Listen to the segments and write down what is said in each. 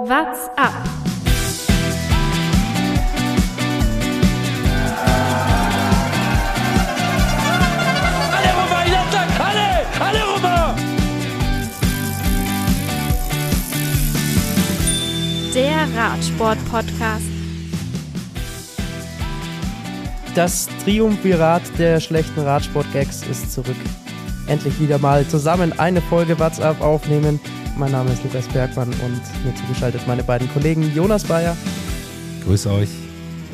What's up? Romain, il attaque Allez Allez Romain Der Radsport-Podcast. Das Triumvirat der schlechten Radsport-Gags ist zurück. Endlich wieder mal zusammen eine Folge WhatsApp aufnehmen. Mein Name ist Lukas Bergmann und mir zugeschaltet meine beiden Kollegen Jonas Bayer Grüß euch.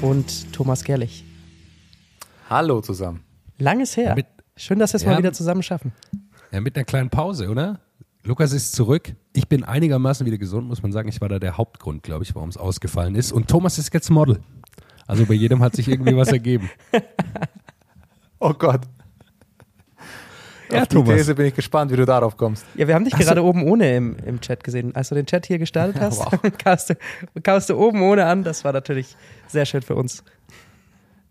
und Thomas Gerlich. Hallo zusammen. Langes her. Mit- Schön, dass wir es Ja. mal wieder zusammen schaffen. Ja, mit einer kleinen Pause, oder? Lukas ist zurück. Ich bin einigermaßen wieder gesund, muss man sagen. Ich war da der Hauptgrund, glaube ich, warum es ausgefallen ist. Und Thomas ist jetzt Model. Also bei jedem hat sich irgendwie was ergeben. Oh Gott. Ja, Auf die Thomas. These bin ich gespannt, wie du darauf kommst. Ja, wir haben dich gerade oben ohne im, im Chat gesehen. Als du den Chat hier gestartet hast, Wow. kamst, du, kamst du oben ohne an. Das war natürlich sehr schön für uns.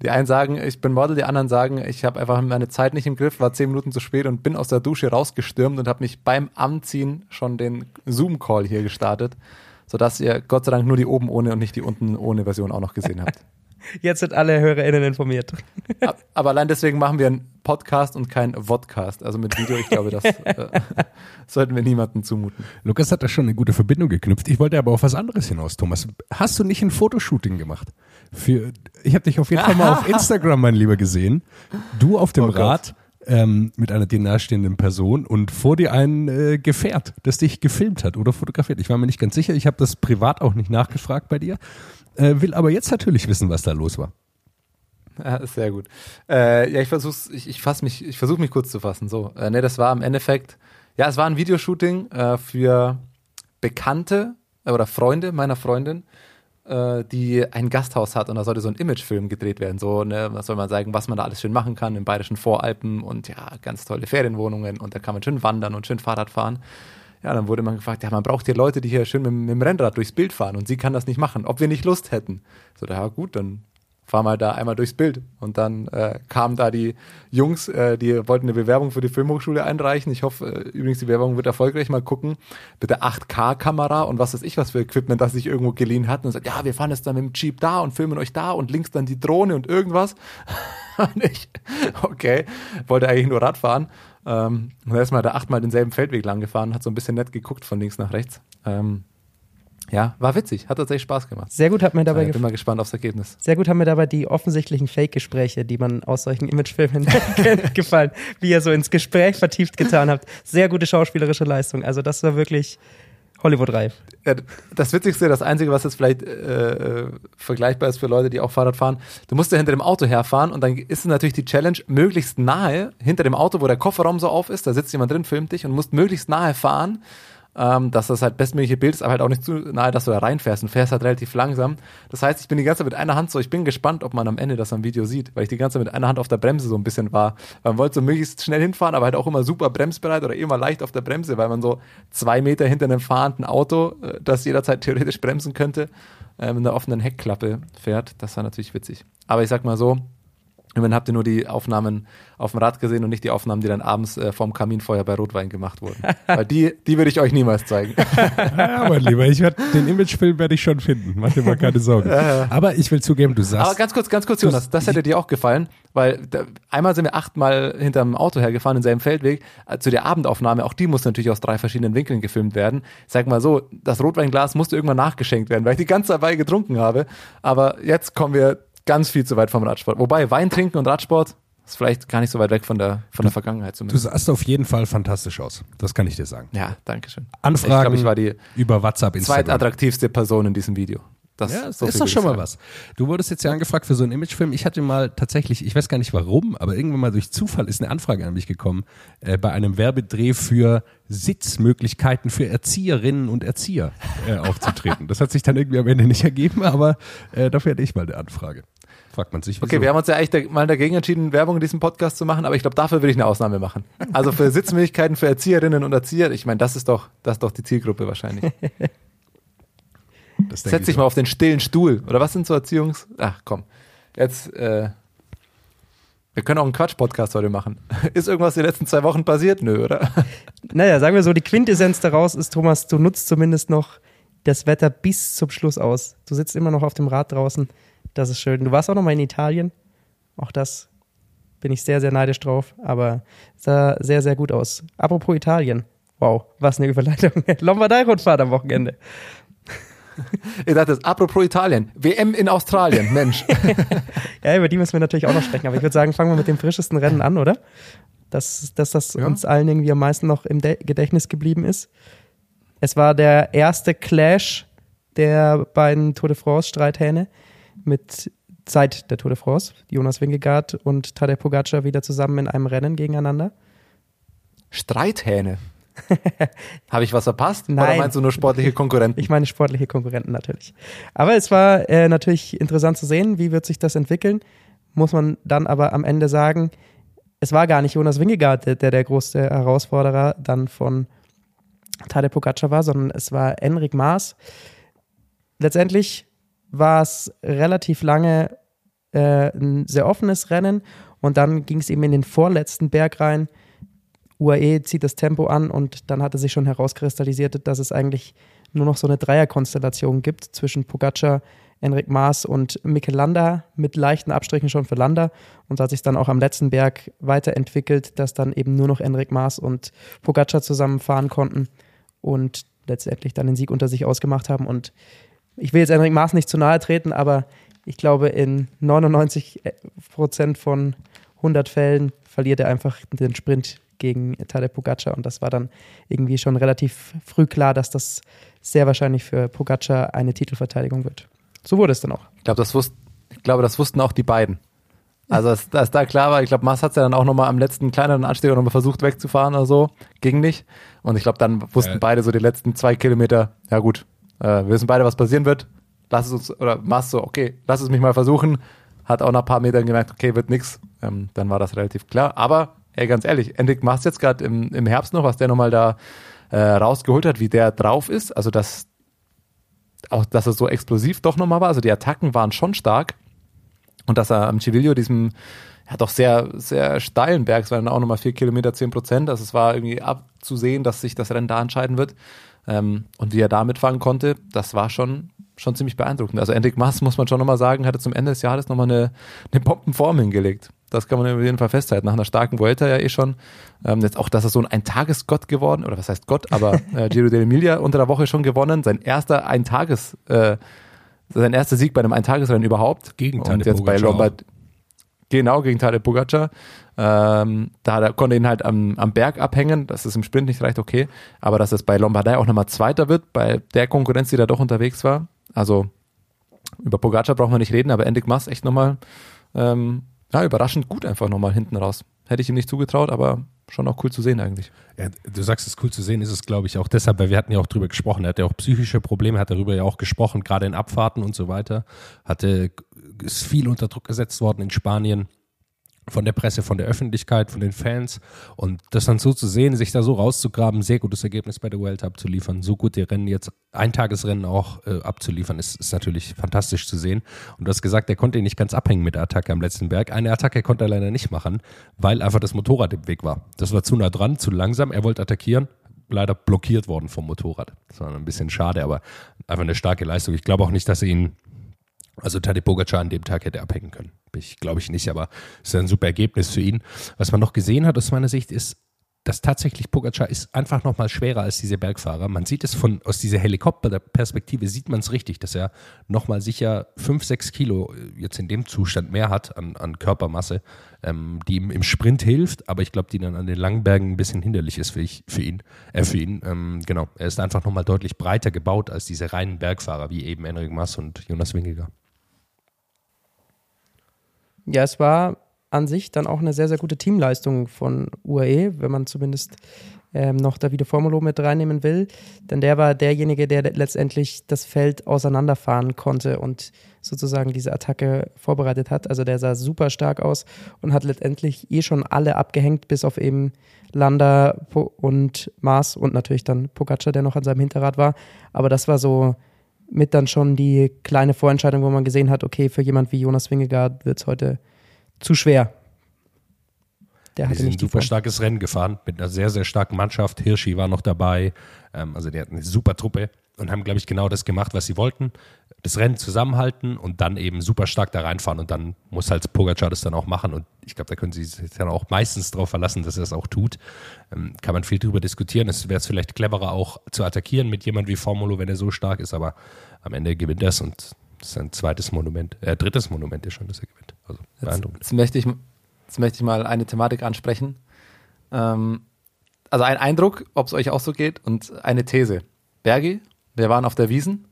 Die einen sagen, ich bin Model, die anderen sagen, ich habe einfach meine Zeit nicht im Griff, war zehn Minuten zu spät und bin aus der Dusche rausgestürmt und habe mich beim Anziehen schon den Zoom-Call hier gestartet, sodass ihr Gott sei Dank nur die oben ohne und nicht die unten ohne Version auch noch gesehen habt. Jetzt sind alle HörerInnen informiert. Ab- Aber allein deswegen machen wir einen Podcast und keinen Vodcast. Also mit Video, ich glaube, das äh, sollten wir niemandem zumuten. Lukas hat da schon eine gute Verbindung geknüpft. Ich wollte aber auf was anderes hinaus, Thomas. Hast du nicht ein Fotoshooting gemacht? Für, ich habe dich auf jeden Fall mal auf Instagram, mein Lieber, gesehen. Du auf dem Oh. Rad ähm, mit einer dir nahestehenden Person und vor dir ein äh, Gefährt, das dich gefilmt hat oder fotografiert. Ich war mir nicht ganz sicher. Ich habe das privat auch nicht nachgefragt bei dir. Äh, will aber jetzt natürlich wissen, was da los war. Ja, sehr gut. Äh, ja, ich versuch's, ich, ich fass mich, ich versuche mich kurz zu fassen. So, äh, ne, das war im Endeffekt, ja, es war ein Videoshooting äh, für Bekannte äh, oder Freunde meiner Freundin, äh, die ein Gasthaus hat und da sollte so ein Imagefilm gedreht werden. So, ne, was soll man sagen, was man da alles schön machen kann im bayerischen Voralpen und ja, ganz tolle Ferienwohnungen und da kann man schön wandern und schön Fahrrad fahren. Ja, dann wurde man gefragt, ja, man braucht hier Leute, die hier schön mit, mit dem Rennrad durchs Bild fahren und sie kann das nicht machen, ob wir nicht Lust hätten. So, ja gut, dann fahr mal da einmal durchs Bild. Und dann äh, kamen da die Jungs, äh, die wollten eine Bewerbung für die Filmhochschule einreichen. Ich hoffe, äh, übrigens, die Bewerbung wird erfolgreich. Mal gucken. Bitte 8K-Kamera und was weiß ich, was für Equipment das sich irgendwo geliehen hat. Und sagt, ja, wir fahren jetzt dann mit dem Jeep da und filmen euch da und links dann die Drohne und irgendwas. und ich, okay, wollte eigentlich nur Rad fahren. Ähm, und erstmal da achtmal denselben Feldweg lang gefahren, hat so ein bisschen nett geguckt von links nach rechts. Ähm, ja, war witzig, hat tatsächlich Spaß gemacht. Sehr gut hat mir dabei Äh, bin mal gespannt aufs Ergebnis. Sehr gut haben mir dabei die offensichtlichen Fake-Gespräche, die man aus solchen Imagefilmen kennt, gefallen, wie ihr so ins Gespräch vertieft getan habt. Sehr gute schauspielerische Leistung. Also das war wirklich Hollywood-reif. Das Witzigste, das Einzige, was jetzt vielleicht äh, äh, vergleichbar ist für Leute, die auch Fahrrad fahren, du musst ja hinter dem Auto herfahren und dann ist es natürlich die Challenge, möglichst nahe hinter dem Auto, wo der Kofferraum so auf ist, da sitzt jemand drin, filmt dich und musst möglichst nahe fahren, ähm, dass das halt bestmögliche Bild ist, aber halt auch nicht zu nahe, dass du da reinfährst und fährst halt relativ langsam. Das heißt, ich bin die ganze Zeit mit einer Hand so, ich bin gespannt, ob man am Ende das am Video sieht, weil ich die ganze Zeit mit einer Hand auf der Bremse so ein bisschen war. Man wollte so möglichst schnell hinfahren, aber halt auch immer super bremsbereit oder immer leicht auf der Bremse, weil man so zwei Meter hinter einem fahrenden Auto, äh, das jederzeit theoretisch bremsen könnte, äh, mit einer offenen Heckklappe fährt. Das war natürlich witzig. Aber ich sag mal so, Immerhin habt ihr nur die Aufnahmen auf dem Rad gesehen und nicht die Aufnahmen, die dann abends äh, vorm Kaminfeuer bei Rotwein gemacht wurden. Weil die, die würde ich euch niemals zeigen. Ja, mein Lieber, ich werd, den Imagefilm werde ich schon finden. Mach dir mal keine Sorgen. Aber ich will zugeben, du sagst. Aber ganz kurz, ganz kurz, Jonas, das hätte dir auch gefallen, weil da, einmal sind wir achtmal hinterm Auto hergefahren, in selben Feldweg. Äh, Zu der Abendaufnahme, auch die muss natürlich aus drei verschiedenen Winkeln gefilmt werden. Ich sag mal so, das Rotweinglas musste irgendwann nachgeschenkt werden, weil ich die ganze Zeit dabei getrunken habe. Aber jetzt kommen wir ganz viel zu weit vom Radsport. Wobei Wein trinken und Radsport ist vielleicht gar nicht so weit weg von der, von der Vergangenheit du zumindest. sahst auf jeden Fall fantastisch aus. Das kann ich dir sagen. Ja, danke schön. Anfragen Ich glaube, ich war die über WhatsApp, Instagram. zweitattraktivste Person in diesem Video. Das Ja, so ist doch schon mal was. Du wurdest jetzt ja angefragt für so einen Imagefilm. Ich hatte mal tatsächlich, ich weiß gar nicht warum, aber irgendwann mal durch Zufall ist eine Anfrage an mich gekommen, äh, bei einem Werbedreh für Sitzmöglichkeiten für Erzieherinnen und Erzieher äh, aufzutreten. das hat sich dann irgendwie am Ende nicht ergeben, aber äh, dafür hatte ich mal eine Anfrage. Fragt man sich, wieso. Okay, wir haben uns ja eigentlich da, mal dagegen entschieden, Werbung in diesem Podcast zu machen, aber ich glaube, dafür würde ich eine Ausnahme machen. Also für Sitzmöglichkeiten für Erzieherinnen und Erzieher, ich meine, das ist doch, das ist doch die Zielgruppe wahrscheinlich. Setz ich dich so. mal auf den stillen Stuhl. Oder was sind so Erziehungs... Ach komm. Jetzt, äh, wir können auch einen Quatsch-Podcast heute machen. Ist irgendwas die letzten zwei Wochen passiert? Nö, oder? Naja, sagen wir so, die Quintessenz daraus ist, Thomas, du nutzt zumindest noch das Wetter bis zum Schluss aus. Du sitzt immer noch auf dem Rad draußen. Das ist schön. Du warst auch noch mal in Italien. Auch das bin ich sehr, sehr neidisch drauf. Aber sah sehr, sehr gut aus. Apropos Italien. Wow, was eine Überleitung. Lombardei-Rundfahrt am Wochenende. Ich dachte, apropos Italien, WM in Australien, Mensch. Ja, über die müssen wir natürlich auch noch sprechen. Aber ich würde sagen, fangen wir mit dem frischesten Rennen an, oder? Dass, dass das Ja. uns allen irgendwie am meisten noch im De Gedächtnis geblieben ist. Es war der erste Clash der beiden Tour de France-Streithähne mit seit der Tour de France. Jonas Wingegaard und Tadej Pogacar wieder zusammen in einem Rennen gegeneinander. Streithähne. Habe ich was verpasst? Oder Nein. meinst du nur sportliche Konkurrenten? Ich meine sportliche Konkurrenten natürlich. Aber es war äh, natürlich interessant zu sehen, wie wird sich das entwickeln. Muss man dann aber am Ende sagen, es war gar nicht Jonas Wingegaard, der der, der große Herausforderer dann von Tadej Pogacar war, sondern es war Enric Maas. Letztendlich war es relativ lange äh, ein sehr offenes Rennen und dann ging es eben in den vorletzten Berg rein. UAE zieht das Tempo an und dann hatte sich schon herauskristallisiert, dass es eigentlich nur noch so eine Dreierkonstellation gibt zwischen Pogacar, Enric Maas und Mikel Landa mit leichten Abstrichen schon für Landa und da hat sich dann auch am letzten Berg weiterentwickelt, dass dann eben nur noch Enric Maas und Pogacar zusammenfahren konnten und letztendlich dann den Sieg unter sich ausgemacht haben und ich will jetzt Enric Maas nicht zu nahe treten, aber ich glaube, in 99 Prozent von 100 Fällen verliert er einfach den Sprint gegen Tadej Pogacar und das war dann irgendwie schon relativ früh klar, dass das sehr wahrscheinlich für Pogacar eine Titelverteidigung wird. So wurde es dann auch. Ich glaube, das, wusst, ich glaube, das wussten auch die beiden. Also, als, als da klar war, ich glaube, Mars hat es ja dann auch nochmal am letzten kleineren Anstieg nochmal versucht wegzufahren oder so. Ging nicht. Und ich glaube, dann wussten Ja. beide so die letzten zwei Kilometer, ja gut, äh, wir wissen beide, was passieren wird. Lass es uns, oder Mars so, okay, lass es mich mal versuchen. Hat auch nach ein paar Metern gemerkt, okay, wird nix. Ähm, dann war das relativ klar. Aber, ey, ganz ehrlich, Endik Mars jetzt gerade im, im Herbst noch, was der nochmal da äh, rausgeholt hat, wie der drauf ist. Also, das, auch, dass er so explosiv doch nochmal war. Also, die Attacken waren schon stark. Und dass er am Civilio, diesem ja, doch sehr, sehr steilen Berg, es waren auch nochmal vier Kilometer, zehn Prozent, also es war irgendwie abzusehen, dass sich das Rennen da entscheiden wird. Ähm, und wie er da mitfahren konnte, das war schon, schon ziemlich beeindruckend. Also Enric Mas, muss man schon nochmal sagen, hatte zum Ende des Jahres nochmal eine, eine Bombenform hingelegt. Das kann man auf jeden Fall festhalten. Nach einer starken Vuelta ja eh schon. Ähm, jetzt auch, dass er so ein Eintagesgott geworden, oder was heißt Gott, aber äh, Giro dell'Emilia unter der Woche schon gewonnen. Sein erster Eintages, äh, sein erster Sieg bei einem Eintagesrennen überhaupt. Gegen Und jetzt bei Lombard. Genau, gegen Tadej Pogacar. Ähm, da er, konnte ihn halt am, am Berg abhängen, dass es im Sprint nicht reicht, okay. Aber dass es bei Lombardei auch nochmal Zweiter wird, bei der Konkurrenz, die da doch unterwegs war. Also über Pogacar brauchen wir nicht reden, aber Endik Mas echt nochmal ähm, ja, überraschend gut einfach nochmal hinten raus. Hätte ich ihm nicht zugetraut, aber schon auch cool zu sehen eigentlich. Ja, du sagst, es ist cool zu sehen, ist es, glaube ich, auch deshalb, weil wir hatten ja auch drüber gesprochen. Er hatte auch psychische Probleme, hat darüber ja auch gesprochen, gerade in Abfahrten und so weiter. Hatte, ist viel unter Druck gesetzt worden in Spanien von der Presse, von der Öffentlichkeit, von den Fans. Und das dann so zu sehen, sich da so rauszugraben, sehr gutes Ergebnis bei der World abzuliefern, so gute Rennen jetzt, Eintagesrennen auch äh, abzuliefern, ist, ist natürlich fantastisch zu sehen. Und du hast gesagt, er konnte ihn nicht ganz abhängen mit der Attacke am letzten Berg. Eine Attacke konnte er leider nicht machen, weil einfach das Motorrad im Weg war. Das war zu nah dran, zu langsam. Er wollte attackieren, leider blockiert worden vom Motorrad. Das war ein bisschen schade, aber einfach eine starke Leistung. Ich glaube auch nicht, dass er ihn also Tadej Pogacar an dem Tag hätte abhängen können. Ich glaube ich nicht, aber es ist ein super Ergebnis für ihn. Was man noch gesehen hat aus meiner Sicht ist, dass tatsächlich Pogacar ist einfach noch mal schwerer als diese Bergfahrer. Man sieht es von aus dieser Helikopterperspektive sieht man es richtig, dass er noch mal sicher fünf, sechs Kilo jetzt in dem Zustand mehr hat an, an Körpermasse, ähm, die ihm im Sprint hilft, aber ich glaube, die dann an den langen Bergen ein bisschen hinderlich ist für, ich, für ihn. Äh, für ihn. Ähm, genau, er ist einfach noch mal deutlich breiter gebaut als diese reinen Bergfahrer wie eben Enric Mas und Jonas Wingegar. Ja, es war an sich dann auch eine sehr, sehr gute Teamleistung von UAE, wenn man zumindest ähm, noch Davide Formulo mit reinnehmen will. Denn der war derjenige, der letztendlich das Feld auseinanderfahren konnte und sozusagen diese Attacke vorbereitet hat. Also der sah super stark aus und hat letztendlich eh schon alle abgehängt, bis auf eben Landa und Mars und natürlich dann Pogacar, der noch an seinem Hinterrad war. Aber das war so mit dann schon die kleine Vorentscheidung, wo man gesehen hat, okay, für jemand wie Jonas Wingegaard wird es heute zu schwer. Der Die hatte sind ein nicht die super Form. starkes Rennen gefahren mit einer sehr, sehr starken Mannschaft. Hirschi war noch dabei. Ähm, also der hat eine super Truppe. und haben, glaube ich, genau das gemacht, was sie wollten. Das Rennen zusammenhalten und dann eben super stark da reinfahren. Und dann muss halt Pogacar das dann auch machen. Und ich glaube, da können sie sich dann auch meistens darauf verlassen, dass er es auch tut. Ähm, kann man viel drüber diskutieren. Es wäre es vielleicht cleverer, auch zu attackieren mit jemand wie Formulo, wenn er so stark ist. Aber am Ende gewinnt er es und das ist ein zweites Monument, äh, drittes Monument ist schon, dass er gewinnt. Also beeindruckend. Jetzt, jetzt, möchte ich, jetzt möchte ich mal eine Thematik ansprechen. Ähm, also ein Eindruck, ob es euch auch so geht und eine These. Bergi, wir waren auf der Wiesen.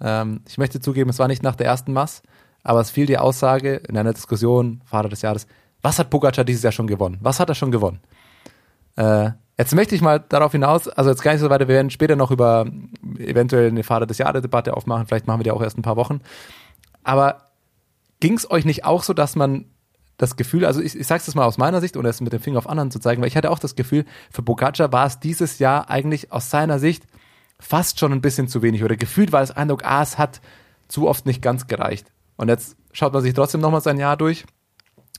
Ähm, ich möchte zugeben, es war nicht nach der ersten Mass, aber es fiel die Aussage in einer Diskussion, Fahrer des Jahres, was hat Pogacar dieses Jahr schon gewonnen? Was hat er schon gewonnen? Äh, jetzt möchte ich mal darauf hinaus, also jetzt gar nicht so weiter, wir werden später noch über eventuell eine Fahrer des Jahres Debatte aufmachen, vielleicht machen wir die auch erst ein paar Wochen. Aber ging es euch nicht auch so, dass man das Gefühl, also ich, ich sage es mal aus meiner Sicht, ohne es mit dem Finger auf anderen zu zeigen, weil ich hatte auch das Gefühl, für Pogacar war es dieses Jahr eigentlich aus seiner Sicht fast schon ein bisschen zu wenig oder gefühlt war das Eindruck, ah, es hat zu oft nicht ganz gereicht. Und jetzt schaut man sich trotzdem nochmal sein Jahr durch.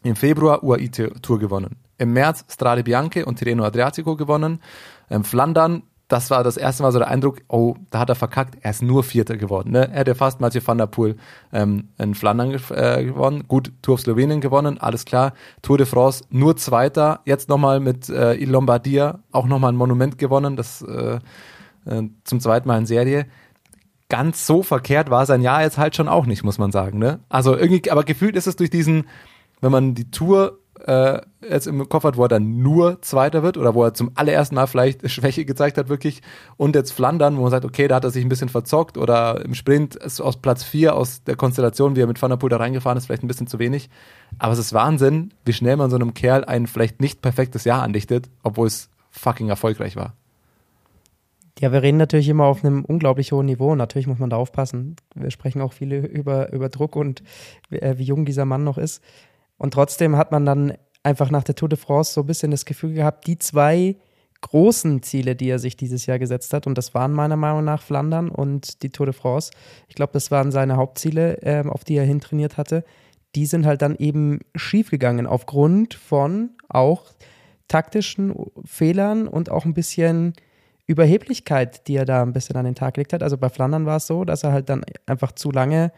Im Februar UAE-Tour gewonnen. Im März Strade Bianche und Tirreno Adriatico gewonnen. Im Flandern, das war das erste Mal so der Eindruck, oh, da hat er verkackt, er ist nur Vierter geworden. Ne? Er hätte fast Mathieu van der Poel ähm, in Flandern äh, gewonnen. Gut, Tour of Slowenien gewonnen, alles klar. Tour de France nur Zweiter. Jetzt nochmal mit äh, Il Lombardia auch nochmal ein Monument gewonnen. Das äh, äh, zum zweiten Mal in Serie. Ganz so verkehrt war sein Jahr jetzt halt schon auch nicht, muss man sagen. Ne? Also irgendwie, aber gefühlt ist es durch diesen, wenn man die Tour äh, jetzt im Kopf hat, wo er dann nur Zweiter wird oder wo er zum allerersten Mal vielleicht Schwäche gezeigt hat, wirklich. Und jetzt Flandern, wo man sagt, okay, da hat er sich ein bisschen verzockt oder im Sprint ist aus Platz 4 aus der Konstellation, wie er mit Van der Poel da reingefahren ist, vielleicht ein bisschen zu wenig. Aber es ist Wahnsinn, wie schnell man so einem Kerl ein vielleicht nicht perfektes Jahr andichtet, obwohl es fucking erfolgreich war. Ja, wir reden natürlich immer auf einem unglaublich hohen Niveau. Natürlich muss man da aufpassen. Wir sprechen auch viele über, über Druck und äh, wie jung dieser Mann noch ist. Und trotzdem hat man dann einfach nach der Tour de France so ein bisschen das Gefühl gehabt, die zwei großen Ziele, die er sich dieses Jahr gesetzt hat, und das waren meiner Meinung nach Flandern und die Tour de France. Ich glaube, das waren seine Hauptziele, äh, auf die er hintrainiert hatte. Die sind halt dann eben schiefgegangen aufgrund von auch taktischen Fehlern und auch ein bisschen Überheblichkeit, die er da ein bisschen an den Tag gelegt hat. Also bei Flandern war es so, dass er halt dann einfach zu lange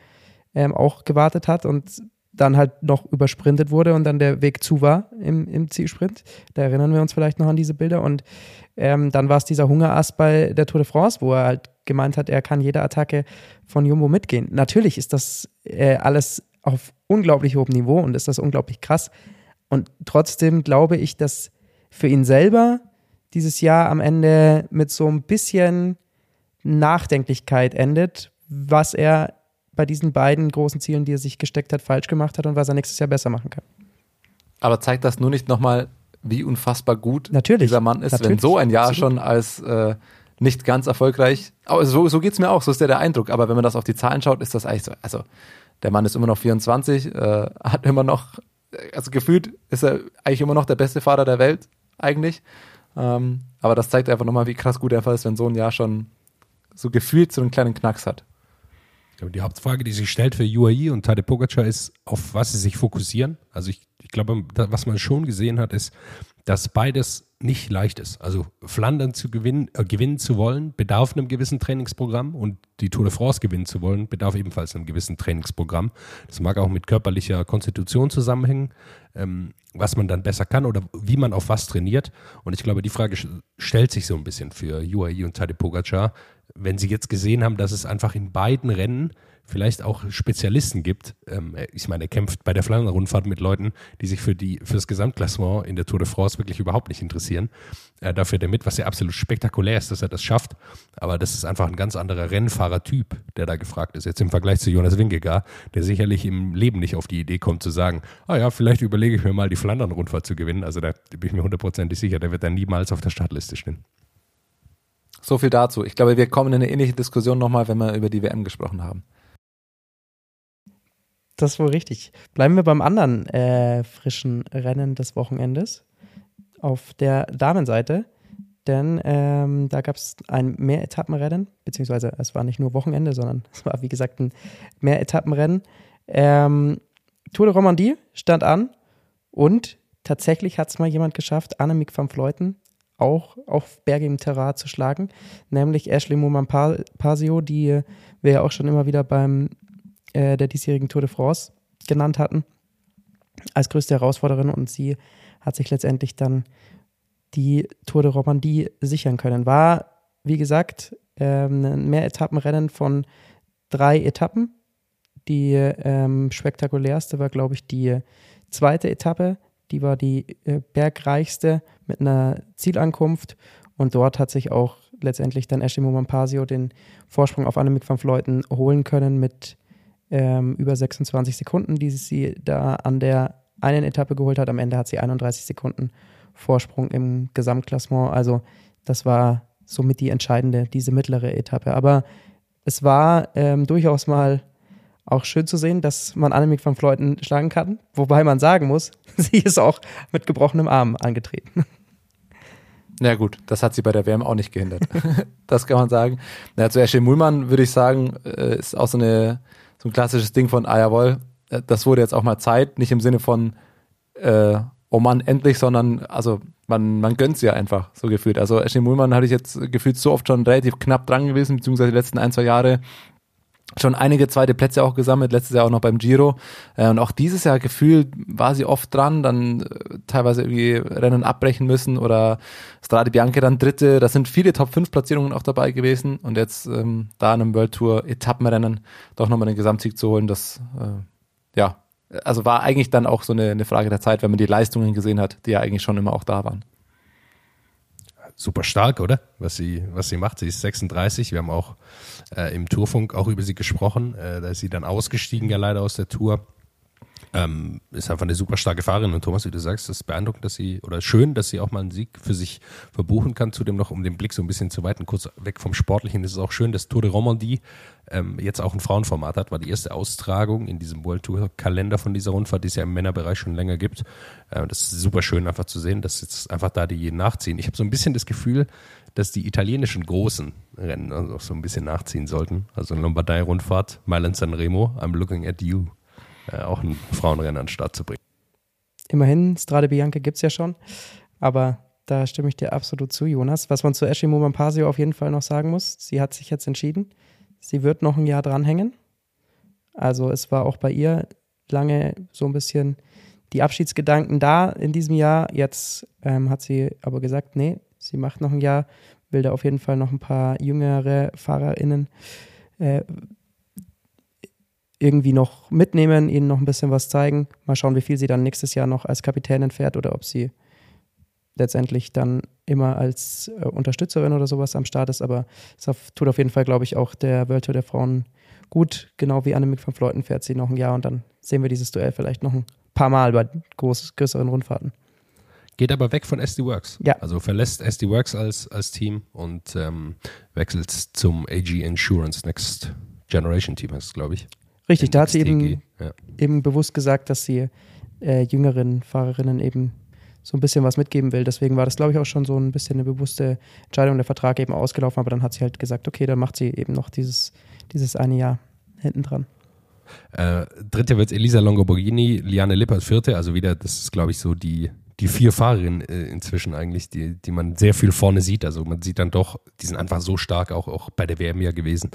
ähm, auch gewartet hat und dann halt noch übersprintet wurde und dann der Weg zu war im, im Zielsprint. Da erinnern wir uns vielleicht noch an diese Bilder. Und ähm, dann war es dieser Hungerass bei der Tour de France, wo er halt gemeint hat, er kann jede Attacke von Jumbo mitgehen. Natürlich ist das äh, alles auf unglaublich hohem Niveau und ist das unglaublich krass. Und trotzdem glaube ich, dass für ihn selber dieses Jahr am Ende mit so ein bisschen Nachdenklichkeit endet, was er bei diesen beiden großen Zielen, die er sich gesteckt hat, falsch gemacht hat und was er nächstes Jahr besser machen kann. Aber zeigt das nur nicht nochmal, wie unfassbar gut Natürlich. dieser Mann ist, Natürlich. wenn so ein Jahr Absolut. schon als äh, nicht ganz erfolgreich, aber so, so geht es mir auch, so ist ja der Eindruck, aber wenn man das auf die Zahlen schaut, ist das eigentlich so, also der Mann ist immer noch 24, äh, hat immer noch, also gefühlt ist er eigentlich immer noch der beste Fahrer der Welt, eigentlich. Ähm, aber das zeigt einfach nochmal, wie krass gut er ist, wenn so ein Jahr schon so gefühlt so einen kleinen Knacks hat. Die Hauptfrage, die sich stellt für UAE und Tadej Pogacar ist, auf was sie sich fokussieren. Also ich, ich glaube, was man schon gesehen hat, ist, dass beides nicht leicht ist. Also Flandern zu gewinnen, äh, gewinnen zu wollen, bedarf einem gewissen Trainingsprogramm und die Tour de France gewinnen zu wollen, bedarf ebenfalls einem gewissen Trainingsprogramm. Das mag auch mit körperlicher Konstitution zusammenhängen, ähm, was man dann besser kann oder wie man auf was trainiert. Und ich glaube, die Frage stellt sich so ein bisschen für UAE und Tadej Pogacar, wenn sie jetzt gesehen haben, dass es einfach in beiden Rennen vielleicht auch Spezialisten gibt. Ähm, ich meine, er kämpft bei der Flandern-Rundfahrt mit Leuten, die sich für, die, für das Gesamtklassement in der Tour de France wirklich überhaupt nicht interessieren. Äh, dafür der mit, was ja absolut spektakulär ist, dass er das schafft. Aber das ist einfach ein ganz anderer Rennfahrertyp, der da gefragt ist. Jetzt im Vergleich zu Jonas Wingegar, der sicherlich im Leben nicht auf die Idee kommt zu sagen, ah ja, vielleicht überlege ich mir mal, die Flandern-Rundfahrt zu gewinnen. Also da bin ich mir hundertprozentig sicher, der wird dann niemals auf der Startliste stehen. So viel dazu. Ich glaube, wir kommen in eine ähnliche Diskussion nochmal, wenn wir über die WM gesprochen haben. Das ist wohl richtig. Bleiben wir beim anderen äh, frischen Rennen des Wochenendes auf der Damenseite. Denn ähm, da gab es ein Mehretappenrennen, beziehungsweise es war nicht nur Wochenende, sondern es war, wie gesagt, ein Mehretappenrennen. Ähm, Tour de Romandie stand an und tatsächlich hat es mal jemand geschafft, Annemiek van Vleuten auch auf bergigem Terrain zu schlagen, nämlich Ashley Moman-Pasio, die wir ja auch schon immer wieder beim äh, der diesjährigen Tour de France genannt hatten, als größte Herausforderin und sie hat sich letztendlich dann die Tour de Romandie sichern können. War, wie gesagt, ähm, ein Mehretappenrennen von drei Etappen. Die ähm, spektakulärste war, glaube ich, die zweite Etappe. Die war die äh, bergreichste mit einer Zielankunft. Und dort hat sich auch letztendlich dann Ashley Momampasio den Vorsprung auf Annemiek van Vleuten holen können mit ähm, über 26 Sekunden, die sie da an der einen Etappe geholt hat. Am Ende hat sie 31 Sekunden Vorsprung im Gesamtklassement. Also das war somit die entscheidende, diese mittlere Etappe. Aber es war ähm, durchaus mal auch schön zu sehen, dass man Annemiek van Fleuten schlagen kann. Wobei man sagen muss, sie ist auch mit gebrochenem Arm angetreten. Ja gut, das hat sie bei der WM auch nicht gehindert. das kann man sagen. Ja, zu Ashley Mullmann würde ich sagen, äh, ist auch so, eine, so ein klassisches Ding von, ah jawohl, äh, das wurde jetzt auch mal Zeit, nicht im Sinne von, äh, oh Mann, endlich, sondern also man, man gönnt sie ja einfach, so gefühlt. Also Ashley Mullmann hatte ich jetzt gefühlt so oft schon relativ knapp dran gewesen, beziehungsweise die letzten ein, zwei Jahre schon einige zweite Plätze auch gesammelt, letztes Jahr auch noch beim Giro. Äh, und auch dieses Jahr gefühlt war sie oft dran, dann äh, teilweise irgendwie Rennen abbrechen müssen oder Strade Bianca dann dritte. Da sind viele Top-5-Platzierungen auch dabei gewesen. Und jetzt ähm, da in einem World Tour Etappenrennen doch nochmal den Gesamtsieg zu holen, das äh, ja, also war eigentlich dann auch so eine, eine Frage der Zeit, wenn man die Leistungen gesehen hat, die ja eigentlich schon immer auch da waren. Super stark, oder? Was sie, was sie macht. Sie ist 36. Wir haben auch äh, im Tourfunk auch über sie gesprochen. Äh, da ist sie dann ausgestiegen, ja leider aus der Tour. Ähm, ist einfach eine super starke Fahrerin und Thomas, wie du sagst, das ist beeindruckend, dass sie, oder schön, dass sie auch mal einen Sieg für sich verbuchen kann. Zudem noch, um den Blick so ein bisschen zu weiten, kurz weg vom Sportlichen, ist es auch schön, dass Tour de Romandie ähm, jetzt auch ein Frauenformat hat, war die erste Austragung in diesem World Tour Kalender von dieser Rundfahrt, die es ja im Männerbereich schon länger gibt. Äh, das ist super schön einfach zu sehen, dass jetzt einfach da die nachziehen. Ich habe so ein bisschen das Gefühl, dass die italienischen großen Rennen also auch so ein bisschen nachziehen sollten. Also Lombardei-Rundfahrt, Mailand San Remo, I'm looking at you äh, auch ein Frauenrennen an den Start zu bringen. Immerhin, Strade Bianca gibt es ja schon, aber da stimme ich dir absolut zu, Jonas. Was man zu Ashley Momampasio auf jeden Fall noch sagen muss, sie hat sich jetzt entschieden, sie wird noch ein Jahr dranhängen. Also es war auch bei ihr lange so ein bisschen die Abschiedsgedanken da in diesem Jahr. Jetzt ähm, hat sie aber gesagt, nee, sie macht noch ein Jahr, will da auf jeden Fall noch ein paar jüngere FahrerInnen äh, irgendwie noch mitnehmen, ihnen noch ein bisschen was zeigen. Mal schauen, wie viel sie dann nächstes Jahr noch als Kapitänin fährt oder ob sie letztendlich dann immer als äh, Unterstützerin oder sowas am Start ist. Aber es tut auf jeden Fall, glaube ich, auch der World Tour der Frauen gut. Genau wie Annemiek von Fleuten fährt sie noch ein Jahr und dann sehen wir dieses Duell vielleicht noch ein paar Mal bei groß, größeren Rundfahrten. Geht aber weg von SD Works. Ja. Also verlässt SD Works als, als Team und ähm, wechselt zum AG Insurance Next Generation Team, heißt es, glaube ich. Richtig, da hat sie eben, ja. eben bewusst gesagt, dass sie äh, jüngeren Fahrerinnen eben so ein bisschen was mitgeben will. Deswegen war das, glaube ich, auch schon so ein bisschen eine bewusste Entscheidung, der Vertrag eben ausgelaufen, aber dann hat sie halt gesagt, okay, dann macht sie eben noch dieses, dieses eine Jahr hinten dran. Äh, dritte wird Elisa Longoborghini, Liane Lippert vierte, also wieder, das ist, glaube ich, so die die vier Fahrerinnen äh, inzwischen eigentlich, die, die man sehr viel vorne sieht. Also man sieht dann doch, die sind einfach so stark auch, auch bei der WM ja gewesen,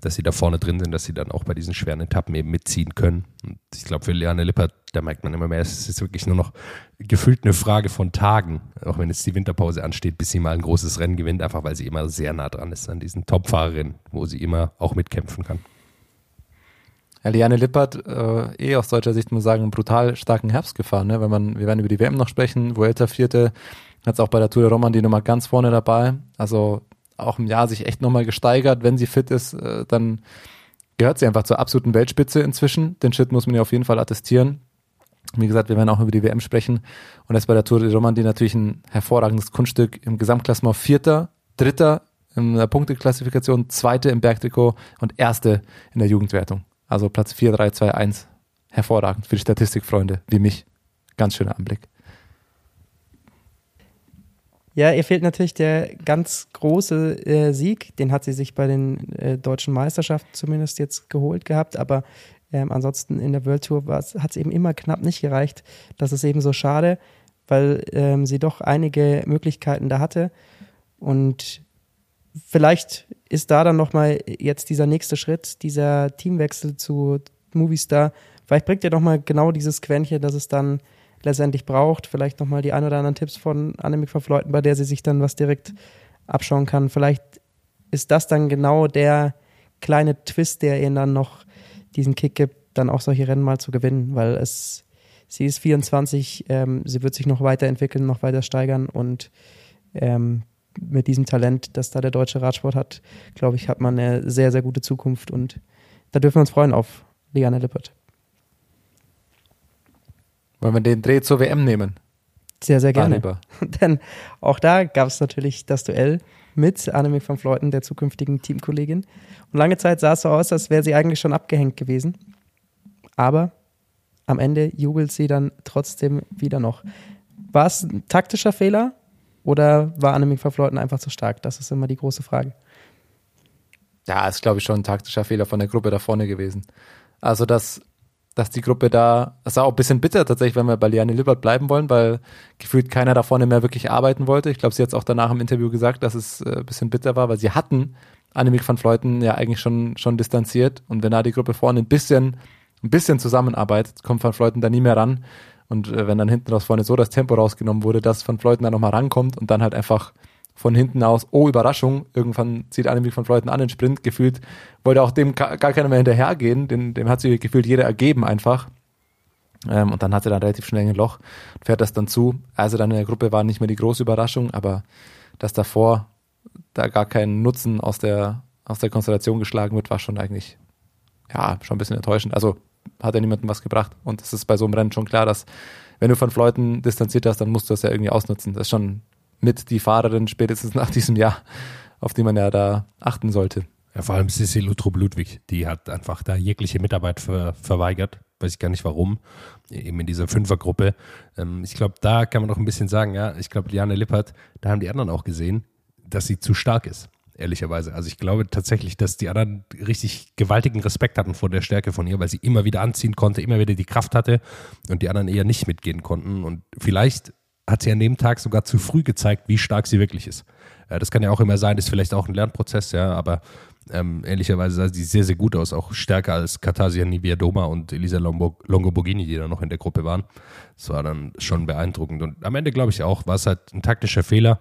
dass sie da vorne drin sind, dass sie dann auch bei diesen schweren Etappen eben mitziehen können. Und ich glaube, für Leanne Lippert, da merkt man immer mehr, es ist wirklich nur noch gefühlt eine Frage von Tagen, auch wenn jetzt die Winterpause ansteht, bis sie mal ein großes Rennen gewinnt, einfach weil sie immer sehr nah dran ist an diesen Top-Fahrerinnen, wo sie immer auch mitkämpfen kann. Ja, Liane Lippert, äh, eh aus deutscher Sicht muss man sagen, einen brutal starken Herbst gefahren. Ne? Wenn man, wir werden über die WM noch sprechen, Vuelta vierte, hat es auch bei der Tour de Romandie nochmal ganz vorne dabei. Also auch im Jahr sich echt nochmal gesteigert. Wenn sie fit ist, äh, dann gehört sie einfach zur absoluten Weltspitze inzwischen. Den Shit muss man ja auf jeden Fall attestieren. Wie gesagt, wir werden auch über die WM sprechen. Und das bei der Tour de Romandie natürlich ein hervorragendes Kunststück im Gesamtklassement. Vierter, Dritter in der Punkteklassifikation, Zweite im Bergtrikot und Erste in der Jugendwertung. Also Platz 4, 3, 2, 1. Hervorragend für die Statistikfreunde wie mich. Ganz schöner Anblick. Ja, ihr fehlt natürlich der ganz große äh, Sieg. Den hat sie sich bei den äh, deutschen Meisterschaften zumindest jetzt geholt gehabt. Aber ähm, ansonsten in der World Tour hat es eben immer knapp nicht gereicht. Das ist eben so schade. weil ähm, sie doch einige Möglichkeiten da hatte. Und vielleicht ist da dann nochmal jetzt dieser nächste Schritt, dieser Teamwechsel zu Movistar. Vielleicht bringt ihr nochmal genau dieses Quäntchen, das es dann letztendlich braucht. Vielleicht nochmal die ein oder anderen Tipps von Annemiek van Fleuten, bei der sie sich dann was direkt abschauen kann. Vielleicht ist das dann genau der kleine Twist, der ihnen dann noch diesen Kick gibt, dann auch solche Rennen mal zu gewinnen, weil es, sie ist 24, ähm, sie wird sich noch weiterentwickeln, noch weiter steigern und ähm, mit diesem Talent, das da der deutsche Radsport hat, glaube ich, hat man eine sehr, sehr gute Zukunft und da dürfen wir uns freuen auf Liane Lippert. Wollen wir den Dreh zur WM nehmen? Sehr, sehr gerne. Darüber. Denn auch da gab es natürlich das Duell mit Annemiek van Fleuten, der zukünftigen Teamkollegin. Und lange Zeit sah es so aus, als wäre sie eigentlich schon abgehängt gewesen. Aber am Ende jubelt sie dann trotzdem wieder noch. War es ein taktischer Fehler oder war Annemiek van Fleuten einfach zu stark? Das ist immer die große Frage. Ja, ist, glaube ich, schon ein taktischer Fehler von der Gruppe da vorne gewesen. Also, dass, dass die Gruppe da, das war auch ein bisschen bitter tatsächlich, wenn wir bei Liane Lippert bleiben wollen, weil gefühlt keiner da vorne mehr wirklich arbeiten wollte. Ich glaube, sie hat es auch danach im Interview gesagt, dass es äh, ein bisschen bitter war, weil sie hatten Annemiek van Fleuten ja eigentlich schon, schon distanziert. Und wenn da die Gruppe vorne ein bisschen, ein bisschen zusammenarbeitet, kommt van Fleuten da nie mehr ran. Und äh, wenn dann hinten raus vorne so das Tempo rausgenommen wurde, dass van Fleuten da nochmal rankommt und dann halt einfach von hinten aus, oh Überraschung, irgendwann zieht Annemiek von Fleuten an den Sprint, gefühlt wollte auch dem gar keiner mehr hinterhergehen, dem, dem hat sich gefühlt jeder ergeben einfach. Ähm, und dann hatte er dann relativ schnell ein Loch, fährt das dann zu. Also dann in der Gruppe war nicht mehr die große Überraschung, aber dass davor da gar kein Nutzen aus der, aus der Konstellation geschlagen wird, war schon eigentlich, ja, schon ein bisschen enttäuschend. Also hat ja niemandem was gebracht. Und es ist bei so einem Rennen schon klar, dass wenn du von Fleuten distanziert hast, dann musst du das ja irgendwie ausnutzen. Das ist schon mit die Fahrerin spätestens nach diesem Jahr, auf die man ja da achten sollte. Ja, vor allem Sissi Lutrup Ludwig, die hat einfach da jegliche Mitarbeit ver verweigert. Weiß ich gar nicht warum. Eben in dieser Fünfergruppe. Ähm, ich glaube, da kann man noch ein bisschen sagen, ja, ich glaube, Liane Lippert, da haben die anderen auch gesehen, dass sie zu stark ist ehrlicherweise. Also ich glaube tatsächlich, dass die anderen richtig gewaltigen Respekt hatten vor der Stärke von ihr, weil sie immer wieder anziehen konnte, immer wieder die Kraft hatte und die anderen eher nicht mitgehen konnten. Und vielleicht hat sie an dem Tag sogar zu früh gezeigt, wie stark sie wirklich ist. Äh, das kann ja auch immer sein, ist vielleicht auch ein Lernprozess, ja, aber ähm, ehrlicherweise sah sie sehr, sehr gut aus, auch stärker als Katasia Nibiadoma und Elisa Longoborghini, die da noch in der Gruppe waren. Das war dann schon beeindruckend. Und am Ende, glaube ich auch, war es halt ein taktischer Fehler.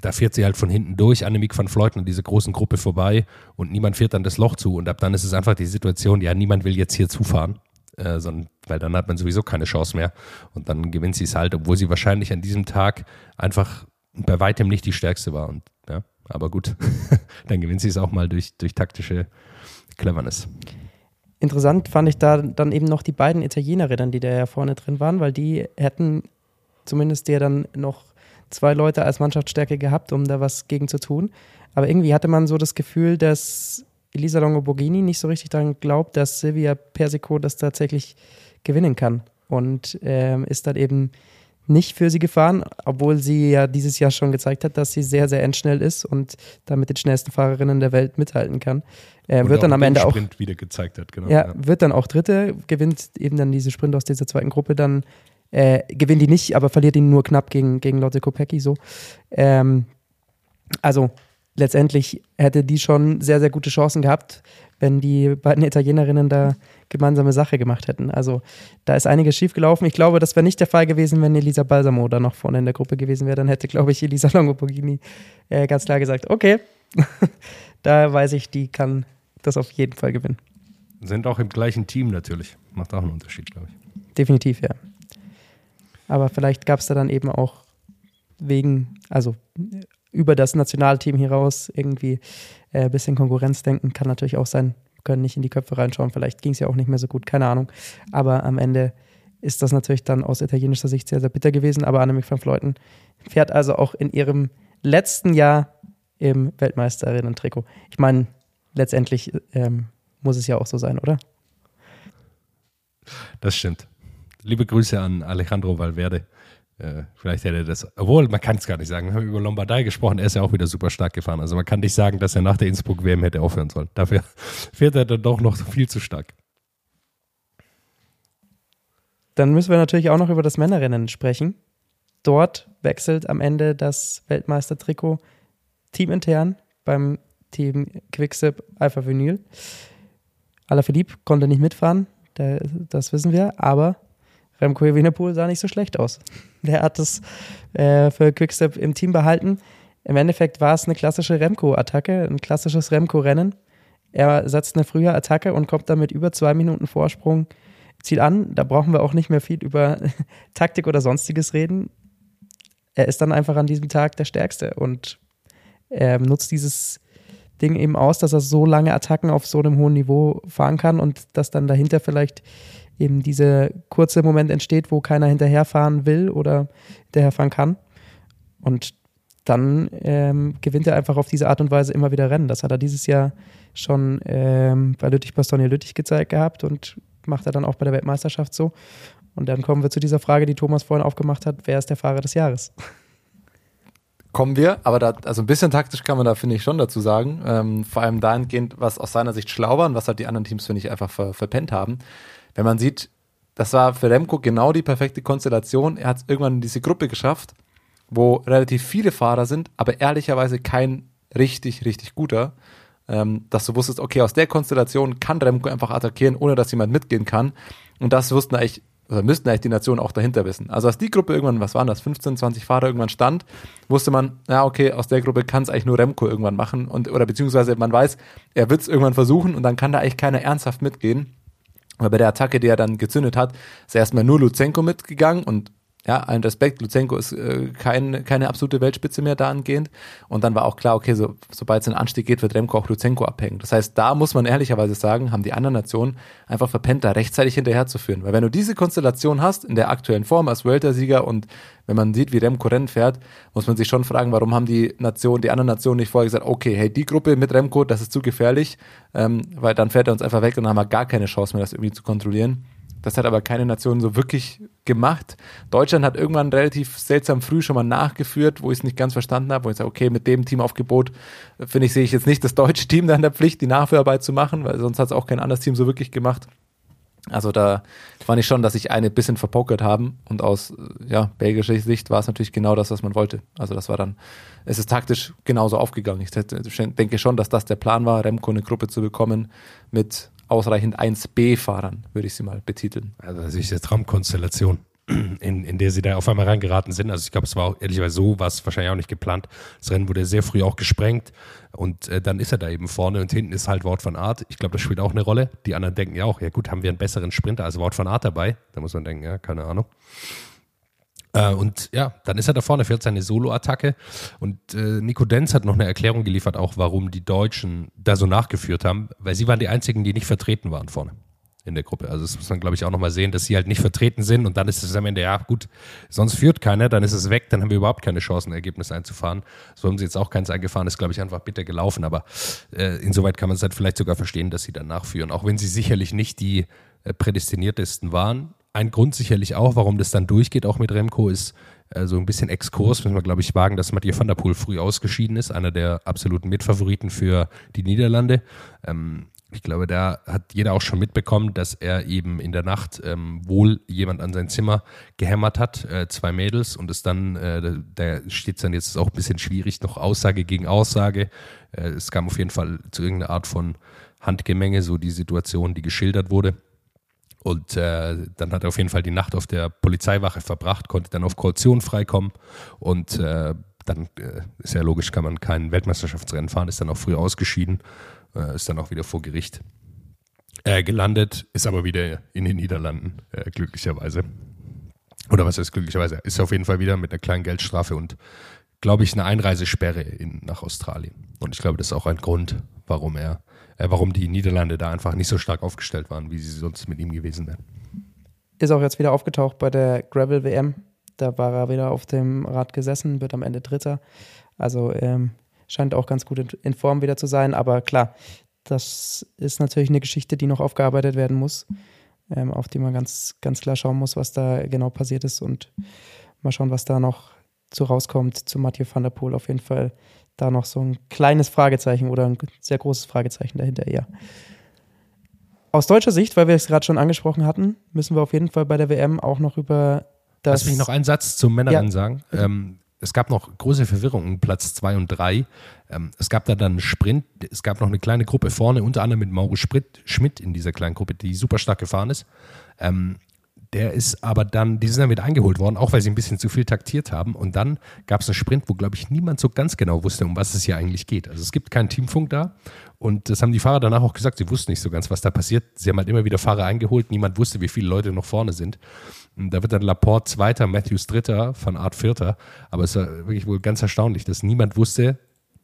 Da fährt sie halt von hinten durch, Annemiek van Fleuten diese großen Gruppe vorbei und niemand fährt dann das Loch zu. Und ab dann ist es einfach die Situation, ja, niemand will jetzt hier zufahren äh, sondern, weil dann hat man sowieso keine Chance mehr. Und dann gewinnt sie es halt, obwohl sie wahrscheinlich an diesem Tag einfach bei weitem nicht die stärkste war. Und ja, aber gut, dann gewinnt sie es auch mal durch, durch taktische Cleverness. Interessant fand ich da dann eben noch die beiden Italienerinnen, die da ja vorne drin waren, weil die hätten zumindest ja dann noch zwei Leute als Mannschaftsstärke gehabt, um da was gegen zu tun. Aber irgendwie hatte man so das Gefühl, dass Elisa Longoborghini nicht so richtig daran glaubt, dass Silvia Persico das tatsächlich gewinnen kann. Und ähm, ist dann eben nicht für sie gefahren, obwohl sie ja dieses Jahr schon gezeigt hat, dass sie sehr, sehr endschnell ist und da mit den schnellsten Fahrerinnen der Welt mithalten kann. Äh, wird dann am Ende auch wieder gezeigt hat, genau. Ja, ja, wird dann auch Dritte, gewinnt eben dann diese Sprint aus dieser zweiten Gruppe, dann äh, gewinnt die nicht, aber verliert ihn nur knapp gegen, gegen Lotte Kopecki so. Ähm, also letztendlich hätte die schon sehr, sehr gute Chancen gehabt, wenn die beiden Italienerinnen da gemeinsame Sache gemacht hätten. Also da ist einiges schiefgelaufen. Ich glaube, das wäre nicht der Fall gewesen, wenn Elisa Balsamo da noch vorne in der Gruppe gewesen wäre. Dann hätte, glaube ich, Elisa Longoborghini äh, ganz klar gesagt, okay, da weiß ich, die kann das auf jeden Fall gewinnen. Sind auch im gleichen Team natürlich. Macht auch einen Unterschied, glaube ich. Definitiv, ja. Aber vielleicht gab es da dann eben auch wegen, also über das Nationalteam hinaus irgendwie ein äh, bisschen Konkurrenz denken. Kann natürlich auch sein, können nicht in die Köpfe reinschauen. Vielleicht ging es ja auch nicht mehr so gut, keine Ahnung. Aber am Ende ist das natürlich dann aus italienischer Sicht sehr, sehr bitter gewesen. Aber Annemiek van Fleuten fährt also auch in ihrem letzten Jahr im Weltmeisterinnen-Trikot. Ich meine, letztendlich ähm, muss es ja auch so sein, oder? Das stimmt. Liebe Grüße an Alejandro Valverde. Äh, vielleicht hätte er das, obwohl man kann es gar nicht sagen. Wir haben über Lombardei gesprochen, er ist ja auch wieder super stark gefahren. Also man kann nicht sagen, dass er nach der Innsbruck-WM hätte aufhören sollen. Dafür fährt er dann doch noch viel zu stark. dann müssen wir natürlich auch noch über das Männerrennen sprechen. Dort wechselt am Ende das Weltmeistertrikot teamintern beim Team Quickstep Alpha Vinyl. Alaphilippe konnte nicht mitfahren, das wissen wir, aber Remco Evenepoel sah nicht so schlecht aus. Der hat es äh, für Quickstep im Team behalten. Im Endeffekt war es eine klassische Remco-Attacke, ein klassisches Remco-Rennen. Er setzt eine frühe Attacke und kommt damit über zwei Minuten Vorsprung Ziel an. Da brauchen wir auch nicht mehr viel über Taktik oder sonstiges reden. Er ist dann einfach an diesem Tag der Stärkste und er nutzt dieses Ding eben aus, dass er so lange Attacken auf so einem hohen Niveau fahren kann und dass dann dahinter vielleicht eben dieser kurze Moment entsteht, wo keiner hinterherfahren will oder hinterherfahren kann. Und dann ähm, gewinnt er einfach auf diese Art und Weise immer wieder Rennen. Das hat er dieses Jahr schon ähm, bei Lüttich-Bastogne-Lüttich gezeigt gehabt und macht er dann auch bei der Weltmeisterschaft so. Und dann kommen wir zu dieser Frage, die Thomas vorhin aufgemacht hat: Wer ist der Fahrer des Jahres? Kommen wir, aber da, also ein bisschen taktisch kann man da, finde ich, schon dazu sagen. Ähm, vor allem dahingehend, was aus seiner Sicht schlau war und was halt die anderen Teams, finde ich, einfach ver, verpennt haben. Wenn man sieht, das war für Remco genau die perfekte Konstellation. Er hat es irgendwann in diese Gruppe geschafft, wo relativ viele Fahrer sind, aber ehrlicherweise kein richtig, richtig guter. Ähm, dass du wusstest, okay, aus der Konstellation kann Remco einfach attackieren, ohne dass jemand mitgehen kann. Und das wussten eigentlich oder müssten eigentlich die Nationen auch dahinter wissen. Also als die Gruppe irgendwann, was waren das, 15, 20 Fahrer irgendwann stand, wusste man, ja okay, aus der Gruppe kann es eigentlich nur Remco irgendwann machen und oder beziehungsweise man weiß, er wird es irgendwann versuchen und dann kann da eigentlich keiner ernsthaft mitgehen. Aber bei der Attacke, die er dann gezündet hat, ist erstmal nur Luzenko mitgegangen und ja, allen Respekt, Luzenko ist äh, kein, keine absolute Weltspitze mehr dahingehend. Und dann war auch klar, okay, so, sobald es in den Anstieg geht, wird Remco auch Luzenko abhängen. Das heißt, da muss man ehrlicherweise sagen, haben die anderen Nationen einfach verpennt, da rechtzeitig hinterherzuführen. Weil wenn du diese Konstellation hast, in der aktuellen Form als Weltersieger und wenn man sieht, wie Remco Rennen fährt, muss man sich schon fragen, warum haben die Nationen, die anderen Nationen nicht vorher gesagt, okay, hey, die Gruppe mit Remco, das ist zu gefährlich, ähm, weil dann fährt er uns einfach weg und dann haben wir gar keine Chance mehr, das irgendwie zu kontrollieren. Das hat aber keine Nation so wirklich gemacht. Deutschland hat irgendwann relativ seltsam früh schon mal nachgeführt, wo ich es nicht ganz verstanden habe, wo ich sage, okay, mit dem Teamaufgebot äh, finde ich, sehe ich jetzt nicht das deutsche Team da in der Pflicht, die Nachführarbeit zu machen, weil sonst hat es auch kein anderes Team so wirklich gemacht. Also da fand ich schon, dass sich eine bisschen verpokert haben und aus äh, ja, belgischer Sicht war es natürlich genau das, was man wollte. Also das war dann, es ist taktisch genauso aufgegangen. Ich denke schon, dass das der Plan war, Remco eine Gruppe zu bekommen mit ausreichend 1B-Fahrern, würde ich sie mal betiteln. Also das ist eine Traumkonstellation, in, in der sie da auf einmal reingeraten sind. Also ich glaube, es war auch ehrlicherweise so, war es wahrscheinlich auch nicht geplant. Das Rennen wurde sehr früh auch gesprengt und äh, dann ist er da eben vorne und hinten ist halt Wort von Art. Ich glaube, das spielt auch eine Rolle. Die anderen denken ja auch, ja gut, haben wir einen besseren Sprinter als Wort von Art dabei? Da muss man denken, ja, keine Ahnung. Äh, und ja, dann ist er da vorne, fährt seine Solo-Attacke. Und äh, Nico Denz hat noch eine Erklärung geliefert, auch warum die Deutschen da so nachgeführt haben, weil sie waren die einzigen, die nicht vertreten waren vorne in der Gruppe. Also das muss man, glaube ich, auch nochmal sehen, dass sie halt nicht vertreten sind und dann ist es am Ende, ja gut, sonst führt keiner, dann ist es weg, dann haben wir überhaupt keine Chance, ein Ergebnis einzufahren. So haben sie jetzt auch keins eingefahren, ist, glaube ich, einfach bitter gelaufen, aber äh, insoweit kann man es halt vielleicht sogar verstehen, dass sie dann nachführen, auch wenn sie sicherlich nicht die äh, prädestiniertesten waren, ein Grund sicherlich auch, warum das dann durchgeht, auch mit Remco, ist äh, so ein bisschen Exkurs, müssen wir, glaube ich, wagen, dass Mathieu van der Poel früh ausgeschieden ist, einer der absoluten Mitfavoriten für die Niederlande. Ähm, ich glaube, da hat jeder auch schon mitbekommen, dass er eben in der Nacht ähm, wohl jemand an sein Zimmer gehämmert hat, äh, zwei Mädels, und es dann, äh, da steht dann jetzt auch ein bisschen schwierig, noch Aussage gegen Aussage. Äh, es kam auf jeden Fall zu irgendeiner Art von Handgemenge, so die Situation, die geschildert wurde. Und äh, dann hat er auf jeden Fall die Nacht auf der Polizeiwache verbracht, konnte dann auf Kaution freikommen und äh, dann äh, ist ja logisch, kann man kein Weltmeisterschaftsrennen fahren, ist dann auch früh ausgeschieden, äh, ist dann auch wieder vor Gericht äh, gelandet, ist aber wieder in den Niederlanden, äh, glücklicherweise. Oder was heißt glücklicherweise? Ist auf jeden Fall wieder mit einer kleinen Geldstrafe und, glaube ich, eine Einreisesperre in, nach Australien. Und ich glaube, das ist auch ein Grund, warum er warum die Niederlande da einfach nicht so stark aufgestellt waren, wie sie sonst mit ihm gewesen wären. Ist auch jetzt wieder aufgetaucht bei der Gravel WM. Da war er wieder auf dem Rad gesessen, wird am Ende Dritter. Also ähm, scheint auch ganz gut in, in Form wieder zu sein. Aber klar, das ist natürlich eine Geschichte, die noch aufgearbeitet werden muss, ähm, auf die man ganz, ganz klar schauen muss, was da genau passiert ist und mal schauen, was da noch zu rauskommt zu Mathieu van der Poel. Auf jeden Fall da noch so ein kleines Fragezeichen oder ein sehr großes Fragezeichen dahinter eher. aus deutscher Sicht, weil wir es gerade schon angesprochen hatten, müssen wir auf jeden Fall bei der WM auch noch über das. Lass mich noch einen Satz zum Männerrennen Ja. sagen. Ähm, es gab noch große Verwirrung um Platz zwei und drei. Ähm, es gab da dann einen Sprint. Es gab noch eine kleine Gruppe vorne, unter anderem mit Mauro Schmidt in dieser kleinen Gruppe, die super stark gefahren ist. Der ist aber dann, die sind dann wieder eingeholt worden, auch weil sie ein bisschen zu viel taktiert haben. Und dann gab es einen Sprint, wo, glaube ich, niemand so ganz genau wusste, um was es hier eigentlich geht. Also es gibt keinen Teamfunk da. Und das haben die Fahrer danach auch gesagt, sie wussten nicht so ganz, was da passiert. Sie haben halt immer wieder Fahrer eingeholt, niemand wusste, wie viele Leute noch vorne sind. Und da wird dann Laporte Zweiter, Matthews Dritter, Van Art Vierter. Aber es war wirklich wohl ganz erstaunlich, dass niemand wusste,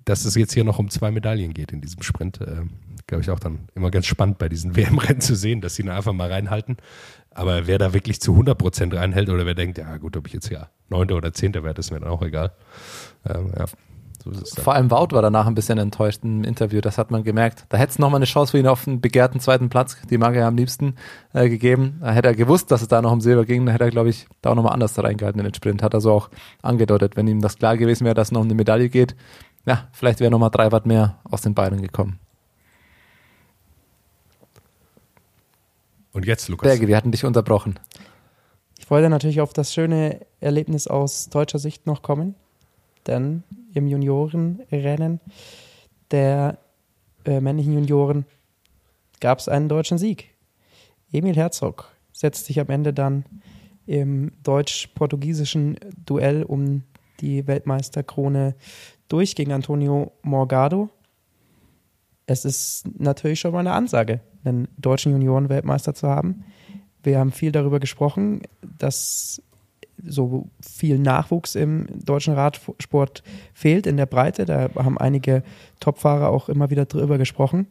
dass es jetzt hier noch um zwei Medaillen geht in diesem Sprint. Äh, Glaube ich auch dann immer ganz spannend bei diesen WM-Rennen zu sehen, dass sie da einfach mal reinhalten. Aber wer da wirklich zu 100% reinhält oder wer denkt, ja gut, ob ich jetzt ja Neunter oder Zehnter werde, ist mir dann auch egal. Ähm, ja, so. Vor allem Wout war danach ein bisschen enttäuscht im Interview, das hat man gemerkt. Da hätte es nochmal eine Chance für ihn auf einen begehrten zweiten Platz, die mag er ja am liebsten, äh, gegeben. Da hätte er gewusst, dass es da noch um Silber ging, dann hätte er, glaube ich, da auch nochmal anders reingehalten in den Sprint. Hat er so auch angedeutet, wenn ihm das klar gewesen wäre, dass es noch um eine Medaille geht. Ja, vielleicht wäre nochmal drei Watt mehr aus den Beinen gekommen. Und jetzt, Lukas. Berge, wir hatten dich unterbrochen. Ich wollte natürlich auf das schöne Erlebnis aus deutscher Sicht noch kommen, denn im Juniorenrennen der äh, männlichen Junioren gab es einen deutschen Sieg. Emil Herzog setzt sich am Ende dann im deutsch-portugiesischen Duell um die Weltmeisterkrone durch gegen Antonio Morgado. Es ist natürlich schon mal eine Ansage, einen deutschen Junioren-Weltmeister zu haben. Wir haben viel darüber gesprochen, dass so viel Nachwuchs im deutschen Radsport fehlt in der Breite. Da haben einige Topfahrer auch immer wieder drüber gesprochen.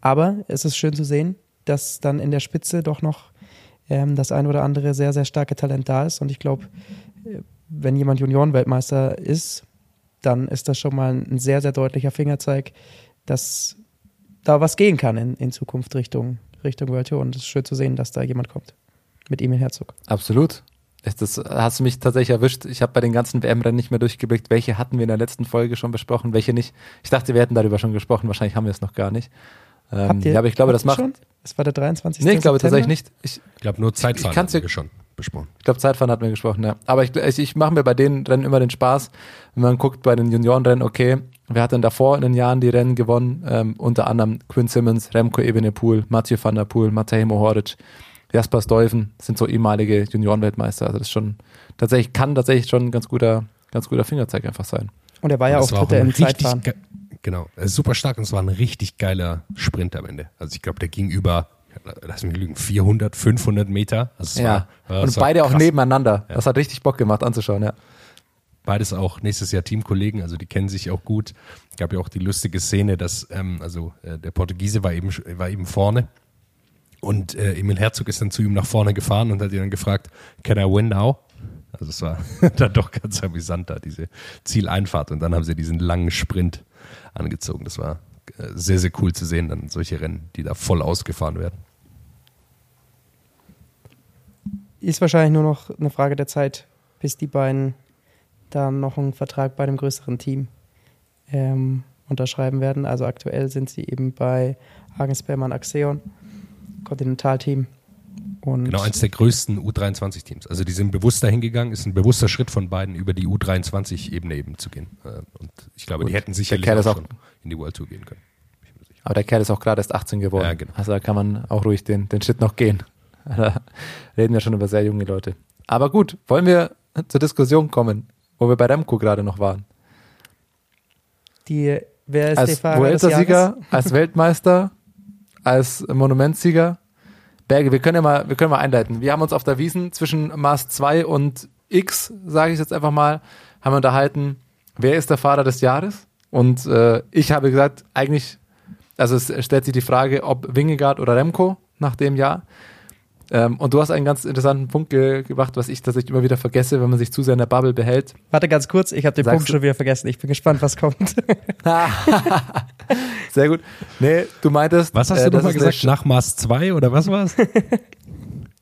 Aber es ist schön zu sehen, dass dann in der Spitze doch noch ähm, das ein oder andere sehr, sehr starke Talent da ist. Und ich glaube, äh, wenn jemand Juniorenweltmeister ist, dann ist das schon mal ein sehr, sehr deutlicher Fingerzeig, dass da was gehen kann in, in Zukunft Richtung, Richtung World Tour. Und es ist schön zu sehen, dass da jemand kommt. Mit Emil Herzog. Absolut. Das hast du mich tatsächlich erwischt. Ich habe bei den ganzen WM-Rennen nicht mehr durchgeblickt, welche hatten wir in der letzten Folge schon besprochen, welche nicht. Ich dachte, wir hätten darüber schon gesprochen, wahrscheinlich haben wir es noch gar nicht. Ähm, Habt ihr- ja, aber ich glaube, das macht. schon? Es war der 23. Nee, ich glaube September. tatsächlich nicht. Ich, Ich glaube, nur Zeitfahren dir- wir schon besprochen. ich glaube, Zeitfahren hatten wir gesprochen, ja. Aber ich, ich, ich mache mir bei den Rennen immer den Spaß, wenn man guckt bei den Juniorenrennen, okay, wer hat denn davor in den Jahren die Rennen gewonnen? Ähm, unter anderem Quinn Simmons, Remco Evenepoel, Mathieu van der Poel, Matej Mohoric, Jasper Stuyven, das sind so ehemalige Juniorenweltmeister. Also das ist schon tatsächlich, kann tatsächlich schon ein ganz guter, ganz guter Fingerzeig einfach sein. Und er war ja auch Dritter im Zeitfahren. ge- Genau, er ist super stark und es war ein richtig geiler Sprint am Ende. Also ich glaube, der ging über, lass mich lügen, 400, 500 Meter. Also es Ja. war, war, Und es war beide auch nebeneinander. Ja. Das hat richtig Bock gemacht anzuschauen, ja. Beides auch nächstes Jahr Teamkollegen, also die kennen sich auch gut. Gab ja auch die lustige Szene, dass ähm, also äh, der Portugiese war eben war eben vorne und äh, Emil Herzog ist dann zu ihm nach vorne gefahren und hat ihn dann gefragt, can I win now? Also es war dann doch ganz amüsant da, diese Zieleinfahrt. Und dann haben sie diesen langen Sprint angezogen. Das war äh, sehr, sehr cool zu sehen, dann solche Rennen, die da voll ausgefahren werden. Ist wahrscheinlich nur noch eine Frage der Zeit, bis die beiden dann noch einen Vertrag bei einem größeren Team ähm, unterschreiben werden. Also aktuell sind sie eben bei Hagen Sperrmann Axeon, Kontinentalteam. Und Genau, eins der größten U23-Teams. Also die sind bewusst dahin gegangen, ist ein bewusster Schritt von beiden, über die U23-Ebene eben zu gehen. Äh, Und ich glaube, die Gut. hätten sicherlich Kerl auch ist auch- schon in die World Tour gehen können. Aber der Kerl ist auch gerade erst 18 geworden. Ja, genau. Also da kann man auch ruhig den, den Schritt noch gehen. Da reden wir schon über sehr junge Leute. Aber gut, wollen wir zur Diskussion kommen, wo wir bei Remco gerade noch waren. die, wer ist der Als Fahrer des Vuelta-Sieger, als Weltmeister, als Monumentsieger. Berge, wir können ja mal, wir können mal einleiten. Wir haben uns auf der Wiesen zwischen Maß 2 und X, sage ich jetzt einfach mal, haben wir unterhalten, wer ist der Fahrer des Jahres? Und äh, ich habe gesagt, eigentlich, also es stellt sich die Frage, ob Wingegaard oder Remco nach dem Jahr. Ähm, und du hast einen ganz interessanten Punkt ge gebracht, was ich tatsächlich immer wieder vergesse, wenn man sich zu sehr in der Bubble behält. Warte ganz kurz, ich habe den Sagst Punkt du- schon wieder vergessen. Ich bin gespannt, was kommt. Sehr gut. Nee, du meintest. Was hast äh, du das nochmal gesagt? Nach Maß 2 oder was war es?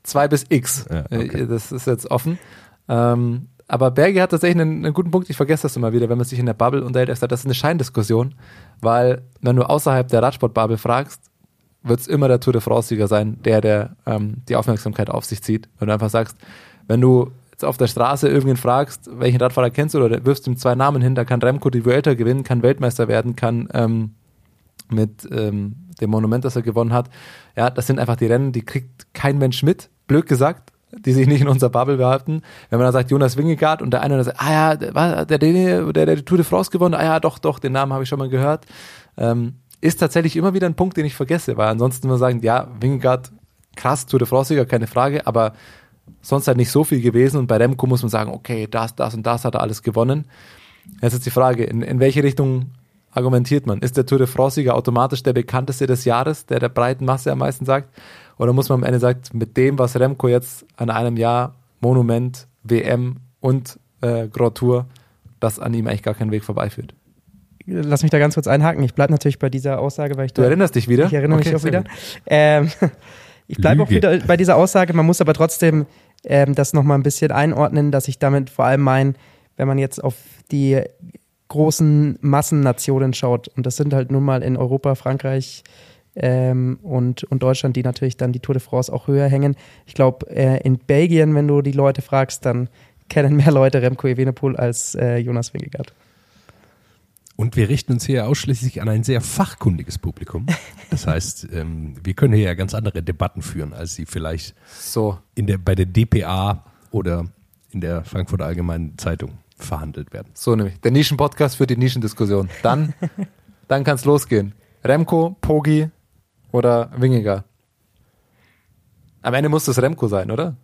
2 bis X. Ja, okay. Äh, Das ist jetzt offen. Ähm, aber Berge hat tatsächlich einen, einen guten Punkt. Ich vergesse das immer wieder, wenn man sich in der Bubble unterhält. Er sagt, das ist eine Scheindiskussion, weil wenn du außerhalb der Radsport-Bubble fragst, wird es immer der Tour de France-Sieger sein, der, der ähm, die Aufmerksamkeit auf sich zieht. Wenn du einfach sagst, wenn du jetzt auf der Straße irgendwen fragst, welchen Radfahrer kennst du oder wirfst ihm zwei Namen hin, da kann Remco die Vuelta gewinnen, kann Weltmeister werden, kann ähm, mit ähm, dem Monument, das er gewonnen hat. Ja, das sind einfach die Rennen, die kriegt kein Mensch mit, blöd gesagt, die sich nicht in unserer Bubble behalten. Wenn man dann sagt Jonas Wingegaard und der eine dann sagt, ah ja, der, der, der, der die Tour de France gewonnen, ah ja, doch, doch, den Namen habe ich schon mal gehört. Ähm, ist tatsächlich immer wieder ein Punkt, den ich vergesse, weil ansonsten immer sagen, ja, Wingegaard, krass, Tour de France-Sieger, keine Frage, aber sonst halt nicht so viel gewesen und bei Remco muss man sagen, okay, das, das und das hat er alles gewonnen. Jetzt ist die Frage, in, in welche Richtung argumentiert man? Ist der Tour de France-Sieger automatisch der bekannteste des Jahres, der der breiten Masse am meisten sagt? Oder muss man am Ende sagen, mit dem, was Remco jetzt an einem Jahr Monument, WM und äh, Grand Tour, dass an ihm eigentlich gar kein Weg vorbeiführt? Lass mich da ganz kurz einhaken. Ich bleibe natürlich bei dieser Aussage, weil ich Du da, erinnerst dich wieder? Ich erinnere Okay, mich auch wieder. Ähm, ich bleibe auch wieder bei dieser Aussage. Man muss aber trotzdem ähm, das nochmal ein bisschen einordnen, dass ich damit vor allem meine, wenn man jetzt auf die großen Massennationen schaut, und das sind halt nun mal in Europa, Frankreich ähm, und, und Deutschland, die natürlich dann die Tour de France auch höher hängen. Ich glaube, äh, in Belgien, wenn du die Leute fragst, dann kennen mehr Leute Remco Evenepoel als äh, Jonas Wingegaard. Und wir richten uns hier ausschließlich an ein sehr fachkundiges Publikum. Das heißt, ähm, wir können hier ja ganz andere Debatten führen, als sie vielleicht So, in der, bei der DPA oder in der Frankfurter Allgemeinen Zeitung verhandelt werden. so nämlich. Der Nischen-Podcast für die Nischendiskussion. Dann, dann kann es losgehen. Remco, Pogi oder Wingegaard. Am Ende muss es Remco sein, oder?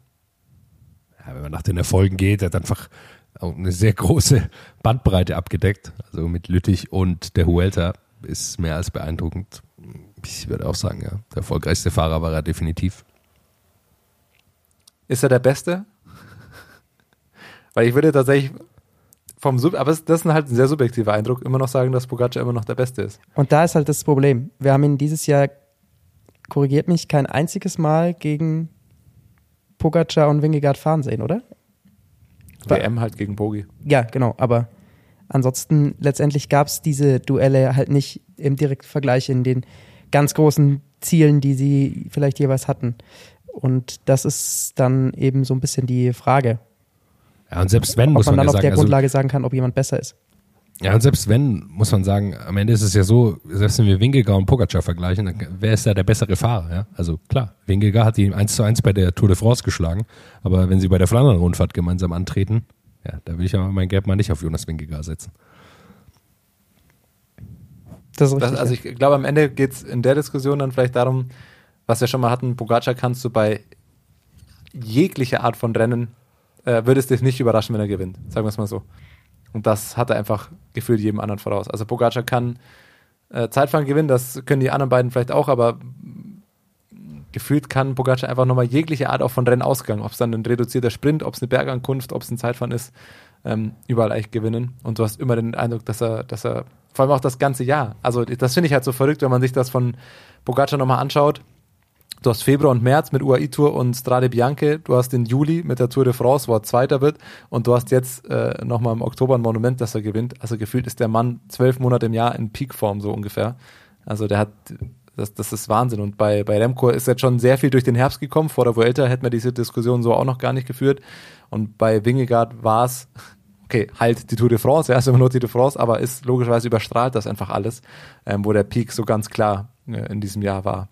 Ja, wenn man nach den Erfolgen geht, er hat einfach auch eine sehr große Bandbreite abgedeckt. Also mit Lüttich und der Huelta ist mehr als beeindruckend. Ich würde auch sagen, ja, der erfolgreichste Fahrer war er definitiv. Ist er der Beste? Weil ich würde tatsächlich vom Sub, aber das ist halt ein sehr subjektiver Eindruck, immer noch sagen, dass Pogacar immer noch der Beste ist. Und da ist halt das Problem. Wir haben ihn dieses Jahr, korrigiert mich, kein einziges Mal gegen Pogacar und Wingegaard fahren sehen, oder? WM halt gegen Pogi. Ja, genau. Aber ansonsten, letztendlich gab es diese Duelle halt nicht im direkten Vergleich in den ganz großen Zielen, die sie vielleicht jeweils hatten. Und das ist dann eben so ein bisschen die Frage, Ja, und selbst wenn, ob muss man man, dann ja auf der sagen, also, Grundlage sagen kann, ob jemand besser ist. Ja, und selbst wenn, muss man sagen, am Ende ist es ja so, selbst wenn wir Wingegaard und Pogacar vergleichen, dann, wer ist da der bessere Fahrer? Ja? Also klar, Wingegaard hat ihn 1 zu 1 bei der Tour de France geschlagen, aber wenn sie bei der Flandern-Rundfahrt gemeinsam antreten, ja, da will ich aber mein Geld mal nicht auf Jonas Wingegaard setzen. Das ist richtig. Das, also ich glaube, am Ende geht es in der Diskussion dann vielleicht darum, was wir schon mal hatten, Pogacar kannst du bei jeglicher Art von Rennen, äh, würde es dich nicht überraschen, wenn er gewinnt. Sagen wir es mal so. Und das hat er einfach gefühlt jedem anderen voraus. Also Pogacar kann äh, Zeitfahren gewinnen, das können die anderen beiden vielleicht auch, aber gefühlt kann Pogacar einfach nochmal jegliche Art auch von Rennen ausgegangen, ob es dann ein reduzierter Sprint, ob es eine Bergankunft, ob es ein Zeitfahren ist, ähm, überall eigentlich gewinnen. Und du hast immer den Eindruck, dass er, dass er, vor allem auch das ganze Jahr, also das finde ich halt so verrückt, wenn man sich das von Pogacar nochmal anschaut. Du hast Februar und März mit UAE-Tour und Strade Bianche, du hast den Juli mit der Tour de France, wo er Zweiter wird und du hast jetzt äh, nochmal im Oktober ein Monument, das er gewinnt. Also gefühlt ist der Mann zwölf Monate im Jahr in Peakform so ungefähr. Also der hat, das, das ist Wahnsinn. Und bei, bei Remco ist jetzt schon sehr viel durch den Herbst gekommen. Vor der Vuelta hätten wir diese Diskussion so auch noch gar nicht geführt. Und bei Wingegaard war es, okay, halt die Tour de France, ja, ist immer nur die Tour de France, aber ist logischerweise überstrahlt das einfach alles, ähm, wo der Peak so ganz klar äh, in diesem Jahr war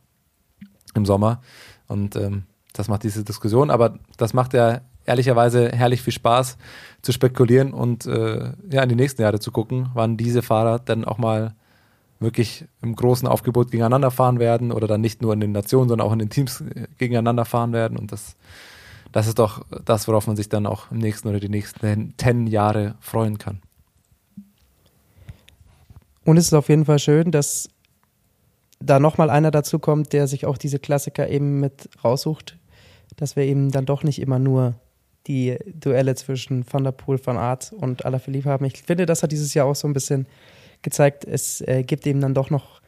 im Sommer. Und ähm, das macht diese Diskussion, aber das macht ja ehrlicherweise herrlich viel Spaß zu spekulieren und äh, ja in die nächsten Jahre zu gucken, wann diese Fahrer dann auch mal wirklich im großen Aufgebot gegeneinander fahren werden oder dann nicht nur in den Nationen, sondern auch in den Teams äh, gegeneinander fahren werden. Und das, das ist doch das, worauf man sich dann auch im nächsten oder die nächsten zehn Jahre freuen kann. Und es ist auf jeden Fall schön, dass da nochmal einer dazu kommt, der sich auch diese Klassiker eben mit raussucht, dass wir eben dann doch nicht immer nur die Duelle zwischen Van der Poel, Van Aert und Alaphilippe haben. Ich finde, das hat dieses Jahr auch so ein bisschen gezeigt, es äh, gibt eben dann doch noch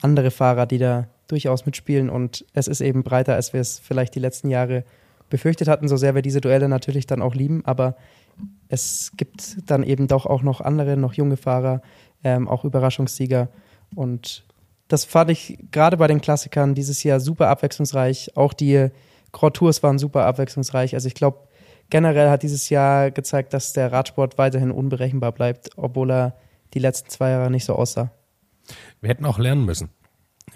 andere Fahrer, die da durchaus mitspielen und es ist eben breiter, als wir es vielleicht die letzten Jahre befürchtet hatten, so sehr wir diese Duelle natürlich dann auch lieben, aber es gibt dann eben doch auch noch andere, noch junge Fahrer, ähm, auch Überraschungssieger und das fand ich gerade bei den Klassikern dieses Jahr super abwechslungsreich. Auch die Grand waren super abwechslungsreich. Also ich glaube, generell hat dieses Jahr gezeigt, dass der Radsport weiterhin unberechenbar bleibt, obwohl er die letzten zwei Jahre nicht so aussah. Wir hätten auch lernen müssen.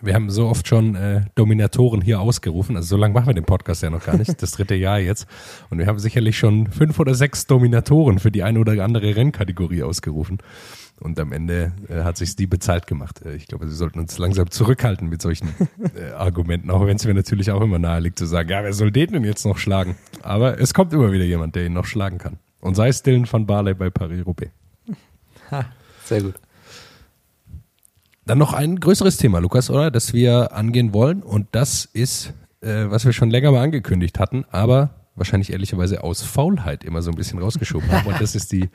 Wir haben so oft schon äh, Dominatoren hier ausgerufen. Also so lange machen wir den Podcast ja noch gar nicht, das dritte Jahr jetzt. Und wir haben sicherlich schon fünf oder sechs Dominatoren für die eine oder andere Rennkategorie ausgerufen. Und am Ende äh, hat sich die bezahlt gemacht. Äh, ich glaube, sie sollten uns langsam zurückhalten mit solchen äh, Argumenten, auch wenn es mir natürlich auch immer nahe liegt zu sagen, ja, wer soll den denn jetzt noch schlagen? Aber es kommt immer wieder jemand, der ihn noch schlagen kann. Und sei es Dylan van Barley bei Paris-Roubaix. Sehr gut. Dann noch ein größeres Thema, Lukas, oder? Das wir angehen wollen. Und das ist, äh, was wir schon länger mal angekündigt hatten, aber wahrscheinlich ehrlicherweise aus Faulheit immer so ein bisschen rausgeschoben haben. Und das ist die,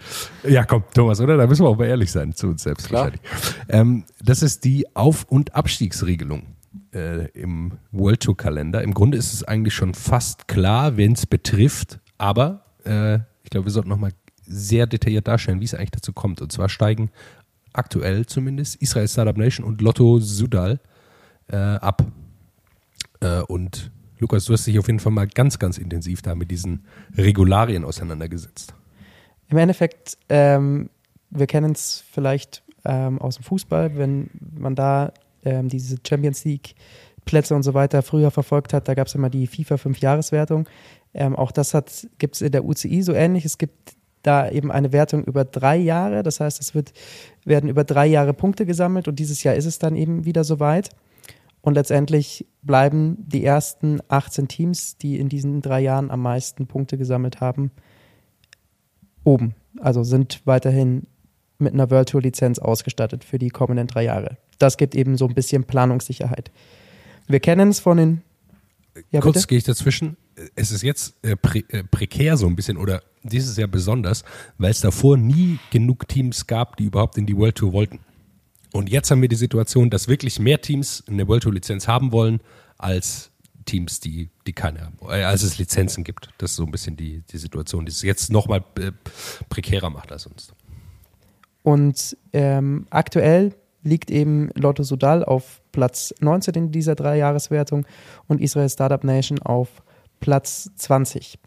ja komm, Thomas, oder? Da müssen wir auch mal ehrlich sein zu uns selbst Klar. wahrscheinlich. Ähm, das ist die Auf- und Abstiegsregelung äh, im World Tour Kalender. Im Grunde ist es eigentlich schon fast klar, wen es betrifft, aber äh, ich glaube, wir sollten nochmal sehr detailliert darstellen, wie es eigentlich dazu kommt. Und zwar steigen aktuell zumindest Israel Startup Nation und Lotto Sudal äh, ab. Äh, und Lukas, du hast dich auf jeden Fall mal ganz, ganz intensiv da mit diesen Regularien auseinandergesetzt. Im Endeffekt, ähm, wir kennen es vielleicht ähm, aus dem Fußball, wenn man da ähm, diese Champions League Plätze und so weiter früher verfolgt hat, da gab es immer die FIFA 5-Jahreswertung. Ähm, auch das gibt es in der UCI so ähnlich. Es gibt da eben eine Wertung über drei Jahre. Das heißt, es wird, werden über drei Jahre Punkte gesammelt und dieses Jahr ist es dann eben wieder soweit. Und letztendlich bleiben die ersten 18 Teams, die in diesen drei Jahren am meisten Punkte gesammelt haben, oben. Also sind weiterhin mit einer World Tour Lizenz ausgestattet für die kommenden drei Jahre. Das gibt eben so ein bisschen Planungssicherheit. Wir kennen es von den. Ja, Kurz gehe ich dazwischen. Es ist jetzt äh, pre äh, prekär so ein bisschen oder dieses Jahr besonders, weil es davor nie genug Teams gab, die überhaupt in die World Tour wollten. Und jetzt haben wir die Situation, dass wirklich mehr Teams eine World Tour Lizenz haben wollen, als Teams, die, die keine haben, äh, als es Lizenzen gibt. Das ist so ein bisschen die, die Situation, die es jetzt nochmal äh, prekärer macht als sonst. Und ähm, aktuell liegt eben Lotto Sudal auf Platz 19 in dieser Dreijahreswertung und Israel Startup Nation auf Platz 20.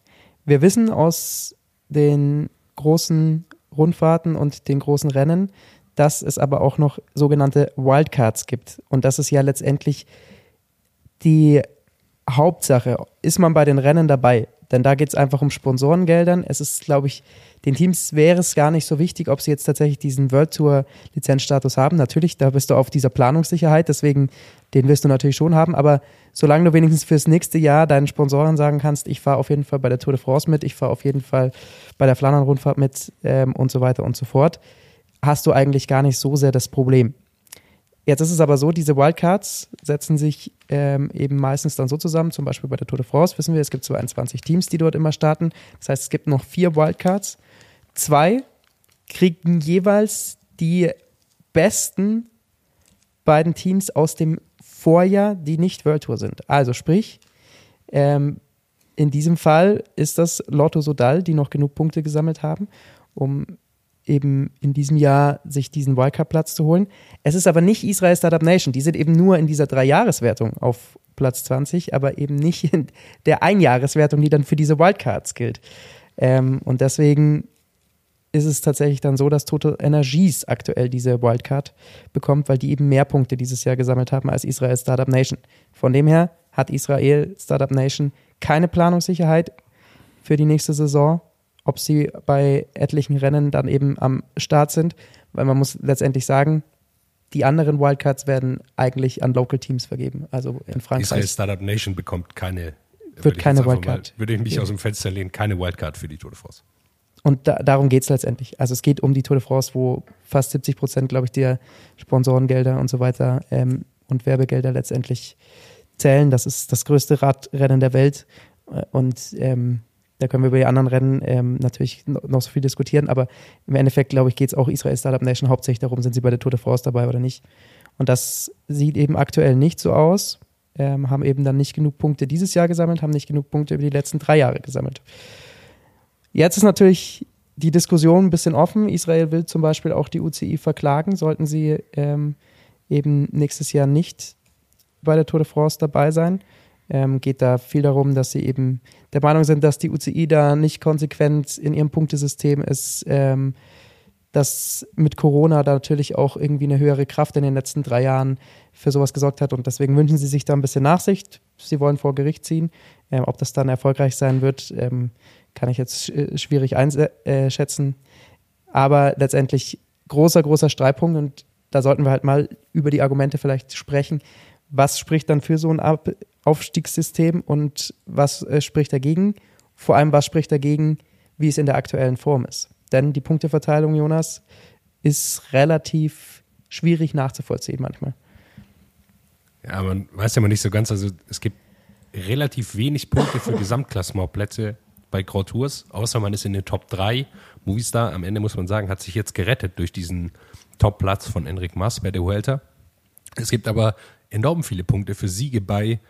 Wir wissen aus den großen Rundfahrten und den großen Rennen, dass es aber auch noch sogenannte Wildcards gibt. Und das ist ja letztendlich die Hauptsache. Ist man bei den Rennen dabei? Denn da geht es einfach um Sponsorengeldern. Es ist, glaube ich, den Teams wäre es gar nicht so wichtig, ob sie jetzt tatsächlich diesen World Tour Lizenzstatus haben. Natürlich, da bist du auf dieser Planungssicherheit, deswegen den wirst du natürlich schon haben. Aber solange du wenigstens fürs nächste Jahr deinen Sponsoren sagen kannst, ich fahre auf jeden Fall bei der Tour de France mit, ich fahre auf jeden Fall bei der Flandern-Rundfahrt mit ähm, und so weiter und so fort, hast du eigentlich gar nicht so sehr das Problem. Jetzt ist es aber so, diese Wildcards setzen sich ähm, eben meistens dann so zusammen, zum Beispiel bei der Tour de France wissen wir, es gibt 22 Teams, die dort immer starten. Das heißt, es gibt noch vier Wildcards. Zwei kriegen jeweils die besten beiden Teams aus dem Vorjahr, die nicht World Tour sind. Also sprich, ähm, in diesem Fall ist das Lotto Sodal, die noch genug Punkte gesammelt haben, um eben in diesem Jahr sich diesen Wildcard-Platz zu holen. Es ist aber nicht Israel Startup Nation. Die sind eben nur in dieser Dreijahreswertung auf Platz 20, aber eben nicht in der Einjahreswertung, die dann für diese Wildcards gilt. Ähm, und deswegen ist es tatsächlich dann so, dass Total Energies aktuell diese Wildcard bekommt, weil die eben mehr Punkte dieses Jahr gesammelt haben als Israel Startup Nation. Von dem her hat Israel Startup Nation keine Planungssicherheit für die nächste Saison ob sie bei etlichen Rennen dann eben am Start sind, weil man muss letztendlich sagen, die anderen Wildcards werden eigentlich an Local Teams vergeben, also in Frankreich. Israel Startup Nation bekommt keine, Wird keine Wildcard. Mal, würde ich mich geben. aus dem Fenster lehnen, keine Wildcard für die Tour de France. Und da, darum geht es letztendlich. Also es geht um die Tour de France, wo fast 70 Prozent, glaube ich, der Sponsorengelder und so weiter ähm, und Werbegelder letztendlich zählen. Das ist das größte Radrennen der Welt. Äh, Und ähm, da können wir über die anderen Rennen ähm, natürlich no- noch so viel diskutieren, aber im Endeffekt, glaube ich, geht es auch Israel Startup Nation hauptsächlich darum, sind sie bei der Tour de France dabei oder nicht. Und das sieht eben aktuell nicht so aus. Ähm, haben eben dann nicht genug Punkte dieses Jahr gesammelt, haben nicht genug Punkte über die letzten drei Jahre gesammelt. Jetzt ist natürlich die Diskussion ein bisschen offen. Israel will zum Beispiel auch die UCI verklagen, sollten sie ähm, eben nächstes Jahr nicht bei der Tour de France dabei sein. Ähm, geht da viel darum, dass sie eben der Meinung sind, dass die UCI da nicht konsequent in ihrem Punktesystem ist, ähm, dass mit Corona da natürlich auch irgendwie eine höhere Kraft in den letzten drei Jahren für sowas gesorgt hat und deswegen wünschen sie sich da ein bisschen Nachsicht. Sie wollen vor Gericht ziehen. Ähm, ob das dann erfolgreich sein wird, ähm, kann ich jetzt äh, schwierig einschätzen. Äh, Aber letztendlich großer, großer Streitpunkt und da sollten wir halt mal über die Argumente vielleicht sprechen. Was spricht dann für so ein Aufstiegssystem und was äh, spricht dagegen? Vor allem, was spricht dagegen, wie es in der aktuellen Form ist? Denn die Punkteverteilung, Jonas, ist relativ schwierig nachzuvollziehen manchmal. Ja, man weiß ja mal nicht so ganz, also es gibt relativ wenig Punkte für Gesamtklassementplätze bei Grand Tours, außer man ist in den Top 3. Movistar, am Ende muss man sagen, hat sich jetzt gerettet durch diesen Top-Platz von Enric Mas bei der Vuelta. Es gibt aber enorm viele Punkte für Siege bei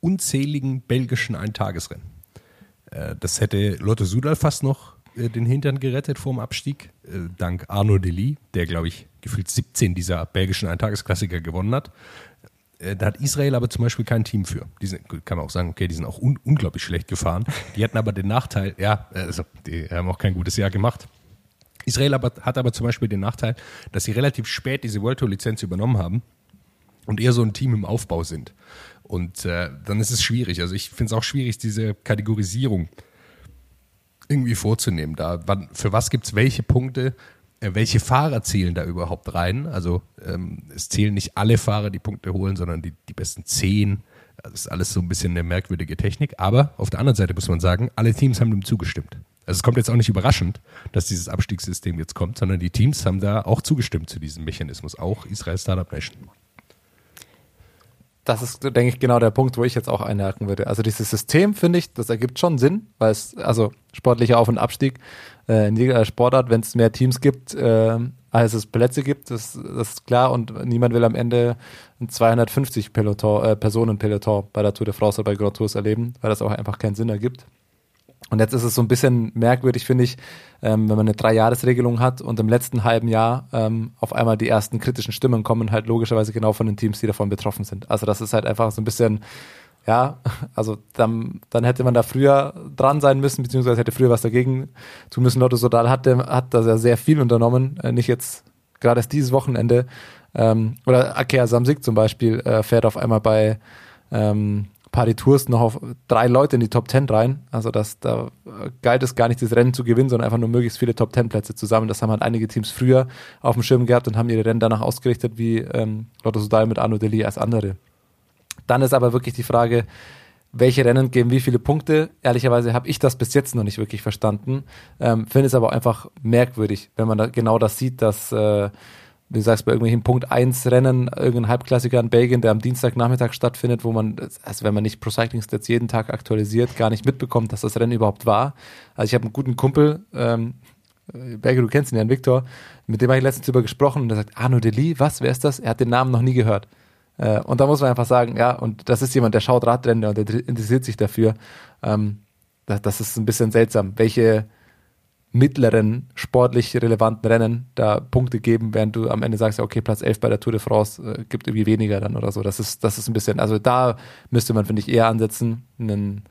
unzähligen belgischen Eintagesrennen. Äh, das hätte Lotto Sudal fast noch äh, den Hintern gerettet vor dem Abstieg, äh, dank Arno Deli, der, glaube ich, gefühlt 17 dieser belgischen Eintagesklassiker gewonnen hat. Da hat Israel aber zum Beispiel kein Team für. Die sind, kann man auch sagen, okay, die sind auch un unglaublich schlecht gefahren. Die hatten aber den Nachteil, ja, also die haben auch kein gutes Jahr gemacht. Israel aber, hat aber zum Beispiel den Nachteil, dass sie relativ spät diese World Tour Lizenz übernommen haben und eher so ein Team im Aufbau sind. Und äh, dann ist es schwierig. Also ich finde es auch schwierig, diese Kategorisierung irgendwie vorzunehmen. Da, wann, für was gibt es welche Punkte? Äh, welche Fahrer zählen da überhaupt rein? Also ähm, es zählen nicht alle Fahrer, die Punkte holen, sondern die, die besten zehn. Das ist alles so ein bisschen eine merkwürdige Technik. Aber auf der anderen Seite muss man sagen, alle Teams haben dem zugestimmt. Also es kommt jetzt auch nicht überraschend, dass dieses Abstiegssystem jetzt kommt, sondern die Teams haben da auch zugestimmt zu diesem Mechanismus, auch Israel Startup Nation das ist, denke ich, genau der Punkt, wo ich jetzt auch einhaken würde. Also dieses System, finde ich, das ergibt schon Sinn, weil es, also sportlicher Auf- und Abstieg äh, in jeder Sportart, wenn es mehr Teams gibt, äh, als es Plätze gibt, das, das ist klar und niemand will am Ende ein 250 Peloton, äh, Personen Peloton bei der Tour de France oder bei Grand Tours erleben, weil das auch einfach keinen Sinn ergibt. Und jetzt ist es so ein bisschen merkwürdig, finde ich, ähm, wenn man eine Dreijahresregelung hat und im letzten halben Jahr ähm, auf einmal die ersten kritischen Stimmen kommen, halt logischerweise genau von den Teams, die davon betroffen sind. Also das ist halt einfach so ein bisschen, ja, also dann, dann hätte man da früher dran sein müssen, beziehungsweise hätte früher was dagegen tun müssen. Lotto Sodal hat, hat da sehr, sehr viel unternommen, äh, nicht jetzt gerade erst dieses Wochenende. Ähm, oder Akea Samsik zum Beispiel äh, fährt auf einmal bei ähm, Paris Tours noch auf drei Leute in die Top Ten rein. Also das, da galt es gar nicht, das Rennen zu gewinnen, sondern einfach nur möglichst viele Top Ten Plätze zusammen. Das haben halt einige Teams früher auf dem Schirm gehabt und haben ihre Rennen danach ausgerichtet, wie ähm, Lotto Sudal mit Arno Deli als andere. Dann ist aber wirklich die Frage, welche Rennen geben wie viele Punkte. Ehrlicherweise habe ich das bis jetzt noch nicht wirklich verstanden. Ähm, Finde es aber einfach merkwürdig, wenn man da genau das sieht, dass äh, du sagst, bei irgendwelchen Punkt 1 Rennen, irgendein Halbklassiker in Belgien, der am Dienstagnachmittag stattfindet, wo man, also wenn man nicht Pro Cycling Stats jeden Tag aktualisiert, gar nicht mitbekommt, dass das Rennen überhaupt war. Also ich habe einen guten Kumpel, ähm, Berger, du kennst ihn, Jan Viktor, mit dem habe ich letztens drüber gesprochen und er sagt, Arno Deli, was, wer ist das? Er hat den Namen noch nie gehört. Äh, und da muss man einfach sagen, ja, und das ist jemand, der schaut Radrennen und der interessiert sich dafür. Ähm, das, das ist ein bisschen seltsam, welche mittleren, sportlich relevanten Rennen da Punkte geben, während du am Ende sagst, okay, Platz 11 bei der Tour de France äh, gibt irgendwie weniger dann oder so. Das ist, das ist ein bisschen, also da müsste man, finde ich, eher ansetzen, ein,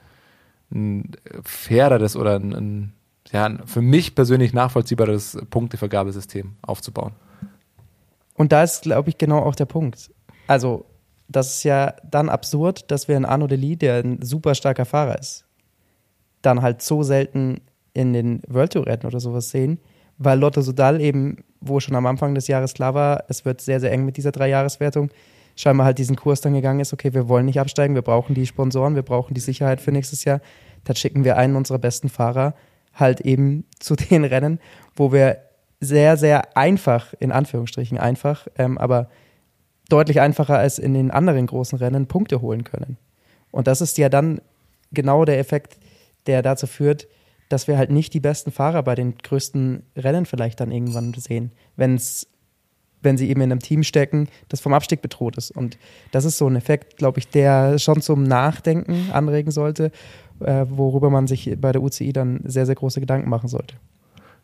ein faireres oder ein, ein ja, für mich persönlich nachvollziehbares Punktevergabesystem aufzubauen. Und da ist, glaube ich, genau auch der Punkt. Also, das ist ja dann absurd, dass wir einen Arno Deli, der ein super starker Fahrer ist, dann halt so selten in den World Tour Rennen oder sowas sehen, weil Lotto Sudal eben, wo schon am Anfang des Jahres klar war, es wird sehr, sehr eng mit dieser Dreijahreswertung, scheinbar halt diesen Kurs dann gegangen ist, okay, wir wollen nicht absteigen, wir brauchen die Sponsoren, wir brauchen die Sicherheit für nächstes Jahr, dann schicken wir einen unserer besten Fahrer halt eben zu den Rennen, wo wir sehr, sehr einfach, in Anführungsstrichen einfach, ähm, aber deutlich einfacher als in den anderen großen Rennen Punkte holen können. Und das ist ja dann genau der Effekt, der dazu führt, dass wir halt nicht die besten Fahrer bei den größten Rennen vielleicht dann irgendwann sehen, wenn's, wenn sie eben in einem Team stecken, das vom Abstieg bedroht ist. Und das ist so ein Effekt, glaube ich, der schon zum Nachdenken anregen sollte, äh, worüber man sich bei der UCI dann sehr, sehr große Gedanken machen sollte.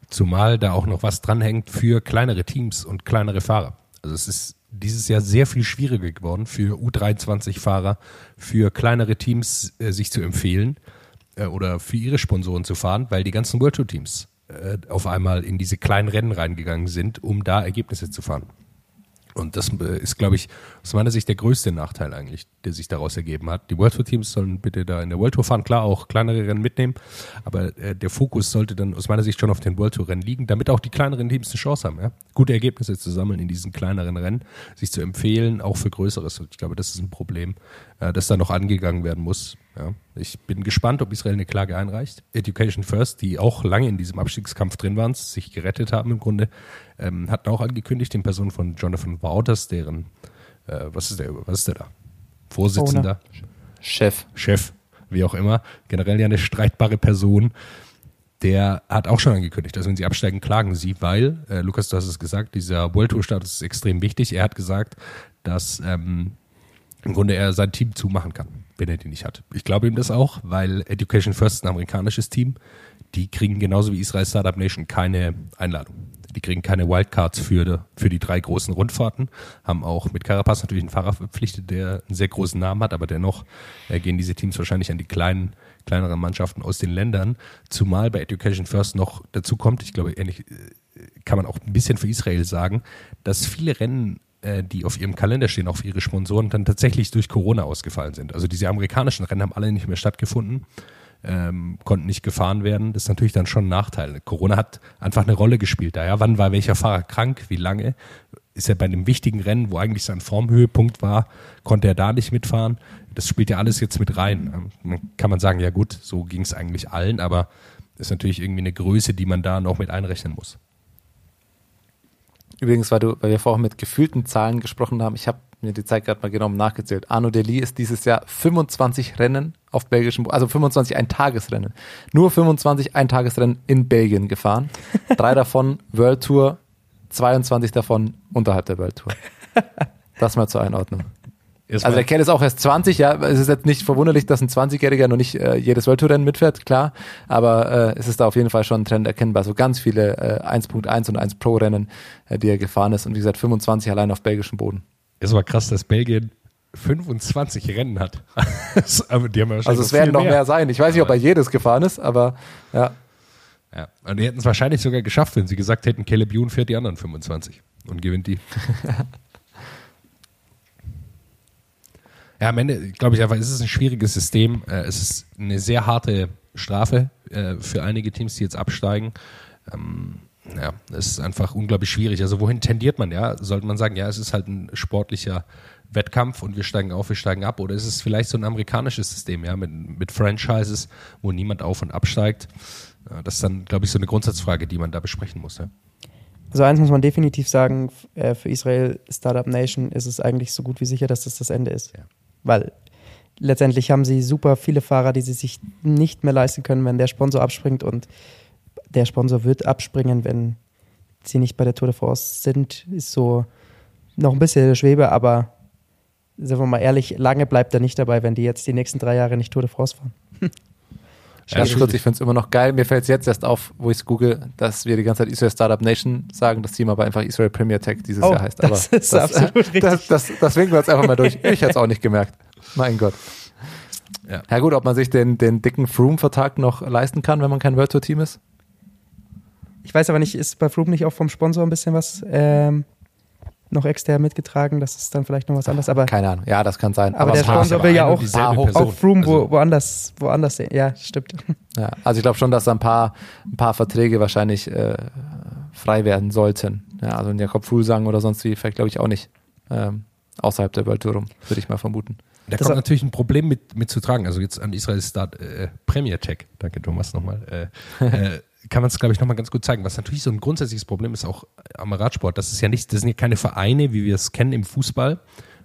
Zumal da auch noch was dranhängt für kleinere Teams und kleinere Fahrer. Also es ist dieses Jahr sehr viel schwieriger geworden für U23-Fahrer, für kleinere Teams äh, sich zu empfehlen äh, oder für ihre Sponsoren zu fahren, weil die ganzen World Tour Teams äh, auf einmal in diese kleinen Rennen reingegangen sind, um da Ergebnisse zu fahren. Und das äh, ist, glaube ich, aus meiner Sicht der größte Nachteil eigentlich, der sich daraus ergeben hat. Die World Tour Teams sollen bitte da in der World Tour fahren, klar auch kleinere Rennen mitnehmen, aber äh, der Fokus sollte dann aus meiner Sicht schon auf den World Tour Rennen liegen, damit auch die kleineren Teams eine Chance haben, ja? gute Ergebnisse zu sammeln in diesen kleineren Rennen, sich zu empfehlen, auch für Größeres. Und ich glaube, das ist ein Problem, äh, das da noch angegangen werden muss. Ja, ich bin gespannt, ob Israel eine Klage einreicht. Education First, die auch lange in diesem Abstiegskampf drin waren, sich gerettet haben im Grunde, ähm, hatten auch angekündigt, in Person von Jonathan Wouters, deren, äh, was ist der, was ist der da? Vorsitzender, Chef. Chef, wie auch immer, generell ja eine streitbare Person, der hat auch schon angekündigt, dass wenn sie absteigen, klagen sie, weil, äh, Lukas, du hast es gesagt, dieser World Tour Status ist extrem wichtig. Er hat gesagt, dass ähm, im Grunde er sein Team zumachen kann, wenn er die nicht hat. Ich glaube ihm das auch, weil Education First ist ein amerikanisches Team. Die kriegen genauso wie Israel Startup Nation keine Einladung. Die kriegen keine Wildcards für, für die drei großen Rundfahrten, haben auch mit Carapaz natürlich einen Fahrer verpflichtet, der einen sehr großen Namen hat, aber dennoch äh, gehen diese Teams wahrscheinlich an die kleinen, kleineren Mannschaften aus den Ländern, zumal bei Education First noch dazu kommt, ich glaube, ähnlich äh, kann man auch ein bisschen für Israel sagen, dass viele Rennen äh, die auf ihrem Kalender stehen, auch für ihre Sponsoren, dann tatsächlich durch Corona ausgefallen sind. Also diese amerikanischen Rennen haben alle nicht mehr stattgefunden, ähm, konnten nicht gefahren werden. Das ist natürlich dann schon ein Nachteil. Corona hat einfach eine Rolle gespielt. Da ja, wann war welcher Fahrer krank, wie lange? Ist er bei einem wichtigen Rennen, wo eigentlich sein Formhöhepunkt war, konnte er da nicht mitfahren? Das spielt ja alles jetzt mit rein. Ähm, Man kann man sagen, ja gut, so ging es eigentlich allen, aber das ist natürlich irgendwie eine Größe, die man da noch mit einrechnen muss. Übrigens, weil, du, weil wir vorhin mit gefühlten Zahlen gesprochen haben, ich habe mir die Zeit gerade mal genommen nachgezählt. Arno Deli ist dieses Jahr 25 Rennen auf belgischem, also 25 Eintagesrennen. Nur 25 Eintagesrennen in Belgien gefahren. Drei davon World Tour, 22 davon unterhalb der World Tour. Das mal zur Einordnung. Also der Kerl ist auch erst 20, ja, es ist jetzt nicht verwunderlich, dass ein 20-Jähriger noch nicht äh, jedes World Tour Rennen mitfährt, klar, aber äh, es ist da auf jeden Fall schon ein Trend erkennbar. So ganz viele äh, 1.1 und 1 Pro Rennen, äh, die er gefahren ist und wie gesagt 25 allein auf belgischem Boden. Es war krass, dass Belgien 25 Rennen hat. aber die haben ja Also es werden noch mehr sein. Ich weiß nicht, ob er jedes gefahren ist, aber ja. Ja. Und die hätten es wahrscheinlich sogar geschafft, wenn sie gesagt hätten, Caleb Ewan fährt die anderen 25 und gewinnt die. ja, am Ende glaube ich einfach, es ist ein schwieriges System. Äh, Es ist eine sehr harte Strafe äh, für einige Teams, die jetzt absteigen. Ja, es ist einfach unglaublich schwierig. Also wohin tendiert man? Ja, sollte man sagen, ja, es ist halt ein sportlicher Wettkampf und wir steigen auf, wir steigen ab. Oder ist es vielleicht so ein amerikanisches System, ja, mit, mit Franchises, wo niemand auf und absteigt? Das ist dann, glaube ich, so eine Grundsatzfrage, die man da besprechen muss. Ja. Also eins muss man definitiv sagen, äh, für Israel Startup Nation ist es eigentlich so gut wie sicher, dass das das Ende ist. Ja. Weil letztendlich haben sie super viele Fahrer, die sie sich nicht mehr leisten können, wenn der Sponsor abspringt und der Sponsor wird abspringen, wenn sie nicht bei der Tour de France sind, ist so noch ein bisschen in der Schwebe, aber sind wir mal ehrlich, lange bleibt er nicht dabei, wenn die jetzt die nächsten drei Jahre nicht Tour de France fahren. Ganz Ja, kurz, ich finde es immer noch geil. Mir fällt es jetzt erst auf, wo ich es google, dass wir die ganze Zeit Israel Startup Nation sagen, das Team aber einfach Israel Premier Tech dieses Oh, Jahr heißt. das Aber ist absolut richtig. Das, das, das winken wir jetzt einfach mal durch. Ich hätte es auch nicht gemerkt. Mein Gott. Ja. Ja gut, ob man sich den, den dicken Froome-Vertrag noch leisten kann, wenn man kein World Tour Team ist? Ich weiß aber nicht, ist bei Froome nicht auch vom Sponsor ein bisschen was ähm, noch extern mitgetragen? Das ist dann vielleicht noch was anderes, aber Keine Ahnung. Ja, das kann sein. Aber der es war- Sponsor aber will ja auch, auch- Froome wo, Also, woanders, woanders sehen. Ja, stimmt. Ja, also ich glaube schon, dass da ein paar, ein paar Verträge wahrscheinlich äh, frei werden sollten. Ja, also ein Jakob Fuglsang oder sonst wie, vielleicht glaube ich auch nicht ähm, außerhalb der World Tour rum, würde ich mal vermuten. Da Das kommt hat- natürlich ein Problem mit, mit zu tragen. Also jetzt an Israel Start äh, Premier Tech, danke Thomas nochmal, äh, äh, kann man es, glaube ich, nochmal ganz gut zeigen. Was natürlich so ein grundsätzliches Problem ist, auch am Radsport, das ist ja nicht, das sind ja keine Vereine, wie wir es kennen im Fußball,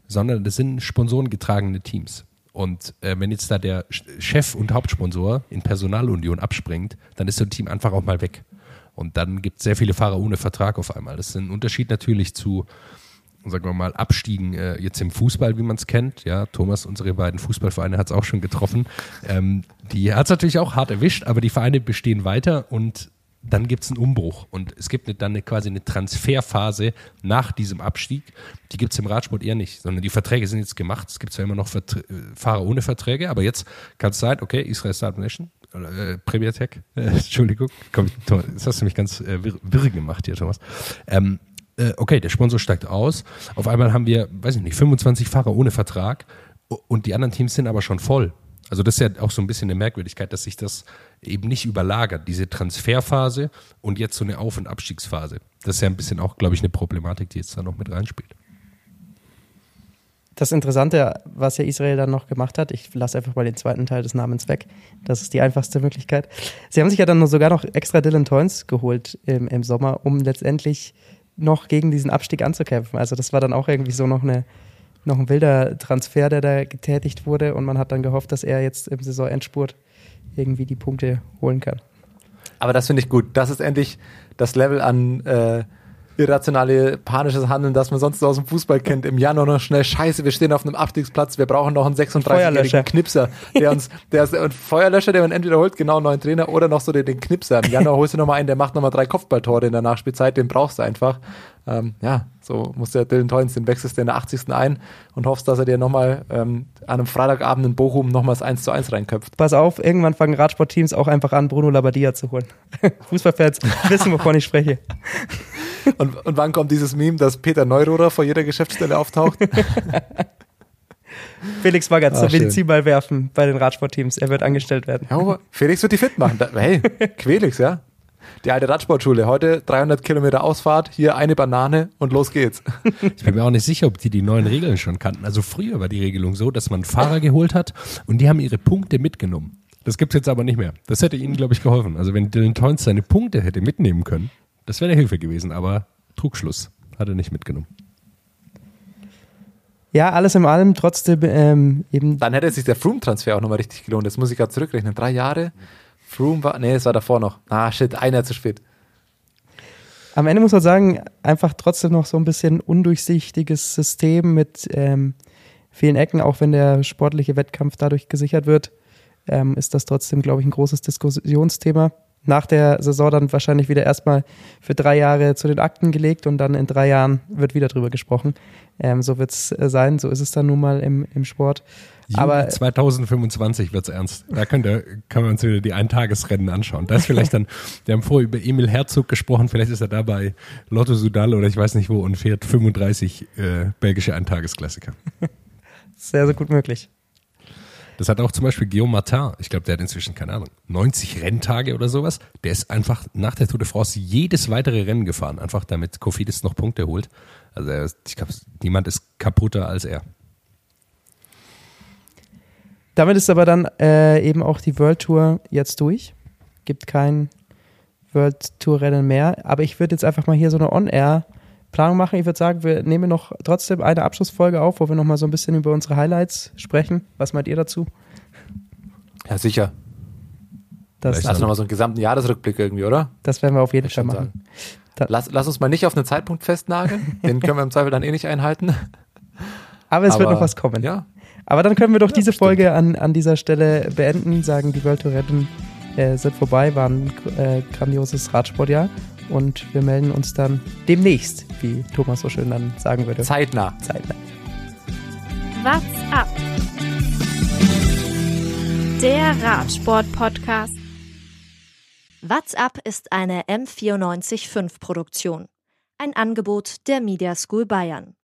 sondern das sind sponsorengetragene Teams. Und äh, wenn jetzt da der Chef und Hauptsponsor in Personalunion abspringt, dann ist so ein Team einfach auch mal weg. Und dann gibt es sehr viele Fahrer ohne Vertrag auf einmal. Das ist ein Unterschied natürlich zu, sagen wir mal, Abstiegen äh, jetzt im Fußball, wie man es kennt. Ja, Thomas, unsere beiden Fußballvereine hat es auch schon getroffen. Ähm, die hat es natürlich auch hart erwischt, aber die Vereine bestehen weiter und dann gibt es einen Umbruch. Und es gibt eine, dann eine, quasi eine Transferphase nach diesem Abstieg. Die gibt es im Radsport eher nicht, sondern die Verträge sind jetzt gemacht. Es gibt zwar immer noch Vertr Fahrer ohne Verträge, aber jetzt kann es sein, okay, Israel Start Nation, äh, Premier Tech, äh, Entschuldigung, komm, das hast du mich ganz äh, wirr, wirr gemacht hier, Thomas. Ähm, äh, okay, der Sponsor steigt aus. Auf einmal haben wir, weiß ich nicht, 25 Fahrer ohne Vertrag und die anderen Teams sind aber schon voll. Also das ist ja auch so ein bisschen eine Merkwürdigkeit, dass sich das eben nicht überlagert, diese Transferphase und jetzt so eine Auf- und Abstiegsphase. Das ist ja ein bisschen auch, glaube ich, eine Problematik, die jetzt da noch mit reinspielt. Das Interessante, was ja Israel dann noch gemacht hat, ich lasse einfach mal den zweiten Teil des Namens weg. Das ist die einfachste Möglichkeit. Sie haben sich ja dann sogar noch extra Dylan Toynes geholt im, im Sommer, um letztendlich noch gegen diesen Abstieg anzukämpfen. Also das war dann auch irgendwie so noch eine noch ein wilder Transfer, der da getätigt wurde und man hat dann gehofft, dass er jetzt im Saisonendspurt irgendwie die Punkte holen kann. Aber das finde ich gut. Das ist endlich das Level an äh, irrationale, panisches Handeln, das man sonst aus dem Fußball kennt. Im Januar noch schnell, scheiße, wir stehen auf einem Abstiegsplatz, wir brauchen noch einen 36-jährigen Knipser, der uns, der ist, und Feuerlöscher, der man entweder holt, genau einen neuen Trainer, oder noch so den, den Knipser. Im Januar holst du noch mal einen, der macht noch mal drei Kopfballtore in der Nachspielzeit, den brauchst du einfach. Ähm, ja, so muss der Dylan Toynes, den wechselst du in der 80. ein und hoffst, dass er dir nochmal ähm, an einem Freitagabend in Bochum nochmals 1 zu 1 reinköpft. Pass auf, irgendwann fangen Radsportteams auch einfach an, Bruno Labbadia zu holen. Fußballfans wissen, wovon ich spreche. Und, und wann kommt dieses Meme, dass Peter Neurohrer vor jeder Geschäftsstelle auftaucht? Felix Magath ah, zum Medizinball werfen bei den Radsportteams. Er wird angestellt werden. Ja, Felix wird die fit machen. hey, Quelix, ja. Die alte Radsportschule. Heute 300 Kilometer Ausfahrt, hier eine Banane und los geht's. Ich bin mir auch nicht sicher, ob die die neuen Regeln schon kannten. Also früher war die Regelung so, dass man Fahrer geholt hat und die haben ihre Punkte mitgenommen. Das gibt's jetzt aber nicht mehr. Das hätte ihnen, glaube ich, geholfen. Also wenn Dylan Toynes seine Punkte hätte mitnehmen können, das wäre eine Hilfe gewesen, aber Trugschluss hat er nicht mitgenommen. Ja, alles in allem trotzdem ähm, eben. Dann hätte sich der Froome-Transfer auch nochmal richtig gelohnt. Das muss ich gerade zurückrechnen. Drei Jahre. Froome war, nee, es war davor noch. Ah, shit, einer zu spät. Am Ende muss man sagen, einfach trotzdem noch so ein bisschen undurchsichtiges System mit ähm, vielen Ecken, auch wenn der sportliche Wettkampf dadurch gesichert wird, ähm, ist das trotzdem, glaube ich, ein großes Diskussionsthema nach der Saison dann wahrscheinlich wieder erstmal für drei Jahre zu den Akten gelegt und dann in drei Jahren wird wieder drüber gesprochen. Ähm, so wird es äh, sein, so ist es dann nun mal im, im Sport. Juli Aber 2025 wird es ernst. Da könnt ihr, kann man uns wieder die Eintagesrennen anschauen. Da ist vielleicht dann, wir haben vorher über Emil Herzog gesprochen, vielleicht ist er da bei Lotto Sudal oder ich weiß nicht wo und fährt 35 äh, belgische Eintagesklassiker. Sehr, sehr gut möglich. Das hat auch zum Beispiel Guillaume Martin, ich glaube, der hat inzwischen, keine Ahnung, 90 Renntage oder sowas. Der ist einfach nach der Tour de France jedes weitere Rennen gefahren, einfach damit Kofidis noch Punkte holt. Also ich glaube, niemand ist kaputter als er. Damit ist aber dann äh, eben auch die World Tour jetzt durch. Gibt kein World Tour Rennen mehr. Aber ich würde jetzt einfach mal hier so eine On-Air Planung machen. Ich würde sagen, wir nehmen noch trotzdem eine Abschlussfolge auf, wo wir noch mal so ein bisschen über unsere Highlights sprechen. Was meint ihr dazu? Ja, sicher. Das also nochmal so einen gesamten Jahresrückblick irgendwie, oder? Das werden wir auf jeden Fall machen. Lass, lass, uns mal nicht auf einen Zeitpunkt festnageln. Den können wir im Zweifel dann eh nicht einhalten. Aber es Aber, wird noch was kommen. Ja. Aber dann können wir doch ja, diese Folge an, an dieser Stelle beenden, sagen, die World Tour Rennen äh, sind vorbei, war ein äh, grandioses Radsportjahr. Und wir melden uns dann demnächst, wie Thomas so schön dann sagen würde. Zeitnah. Zeitnah. What's up? Der Radsport-Podcast. What's up ist eine M945-Produktion. Ein Angebot der Media School Bayern.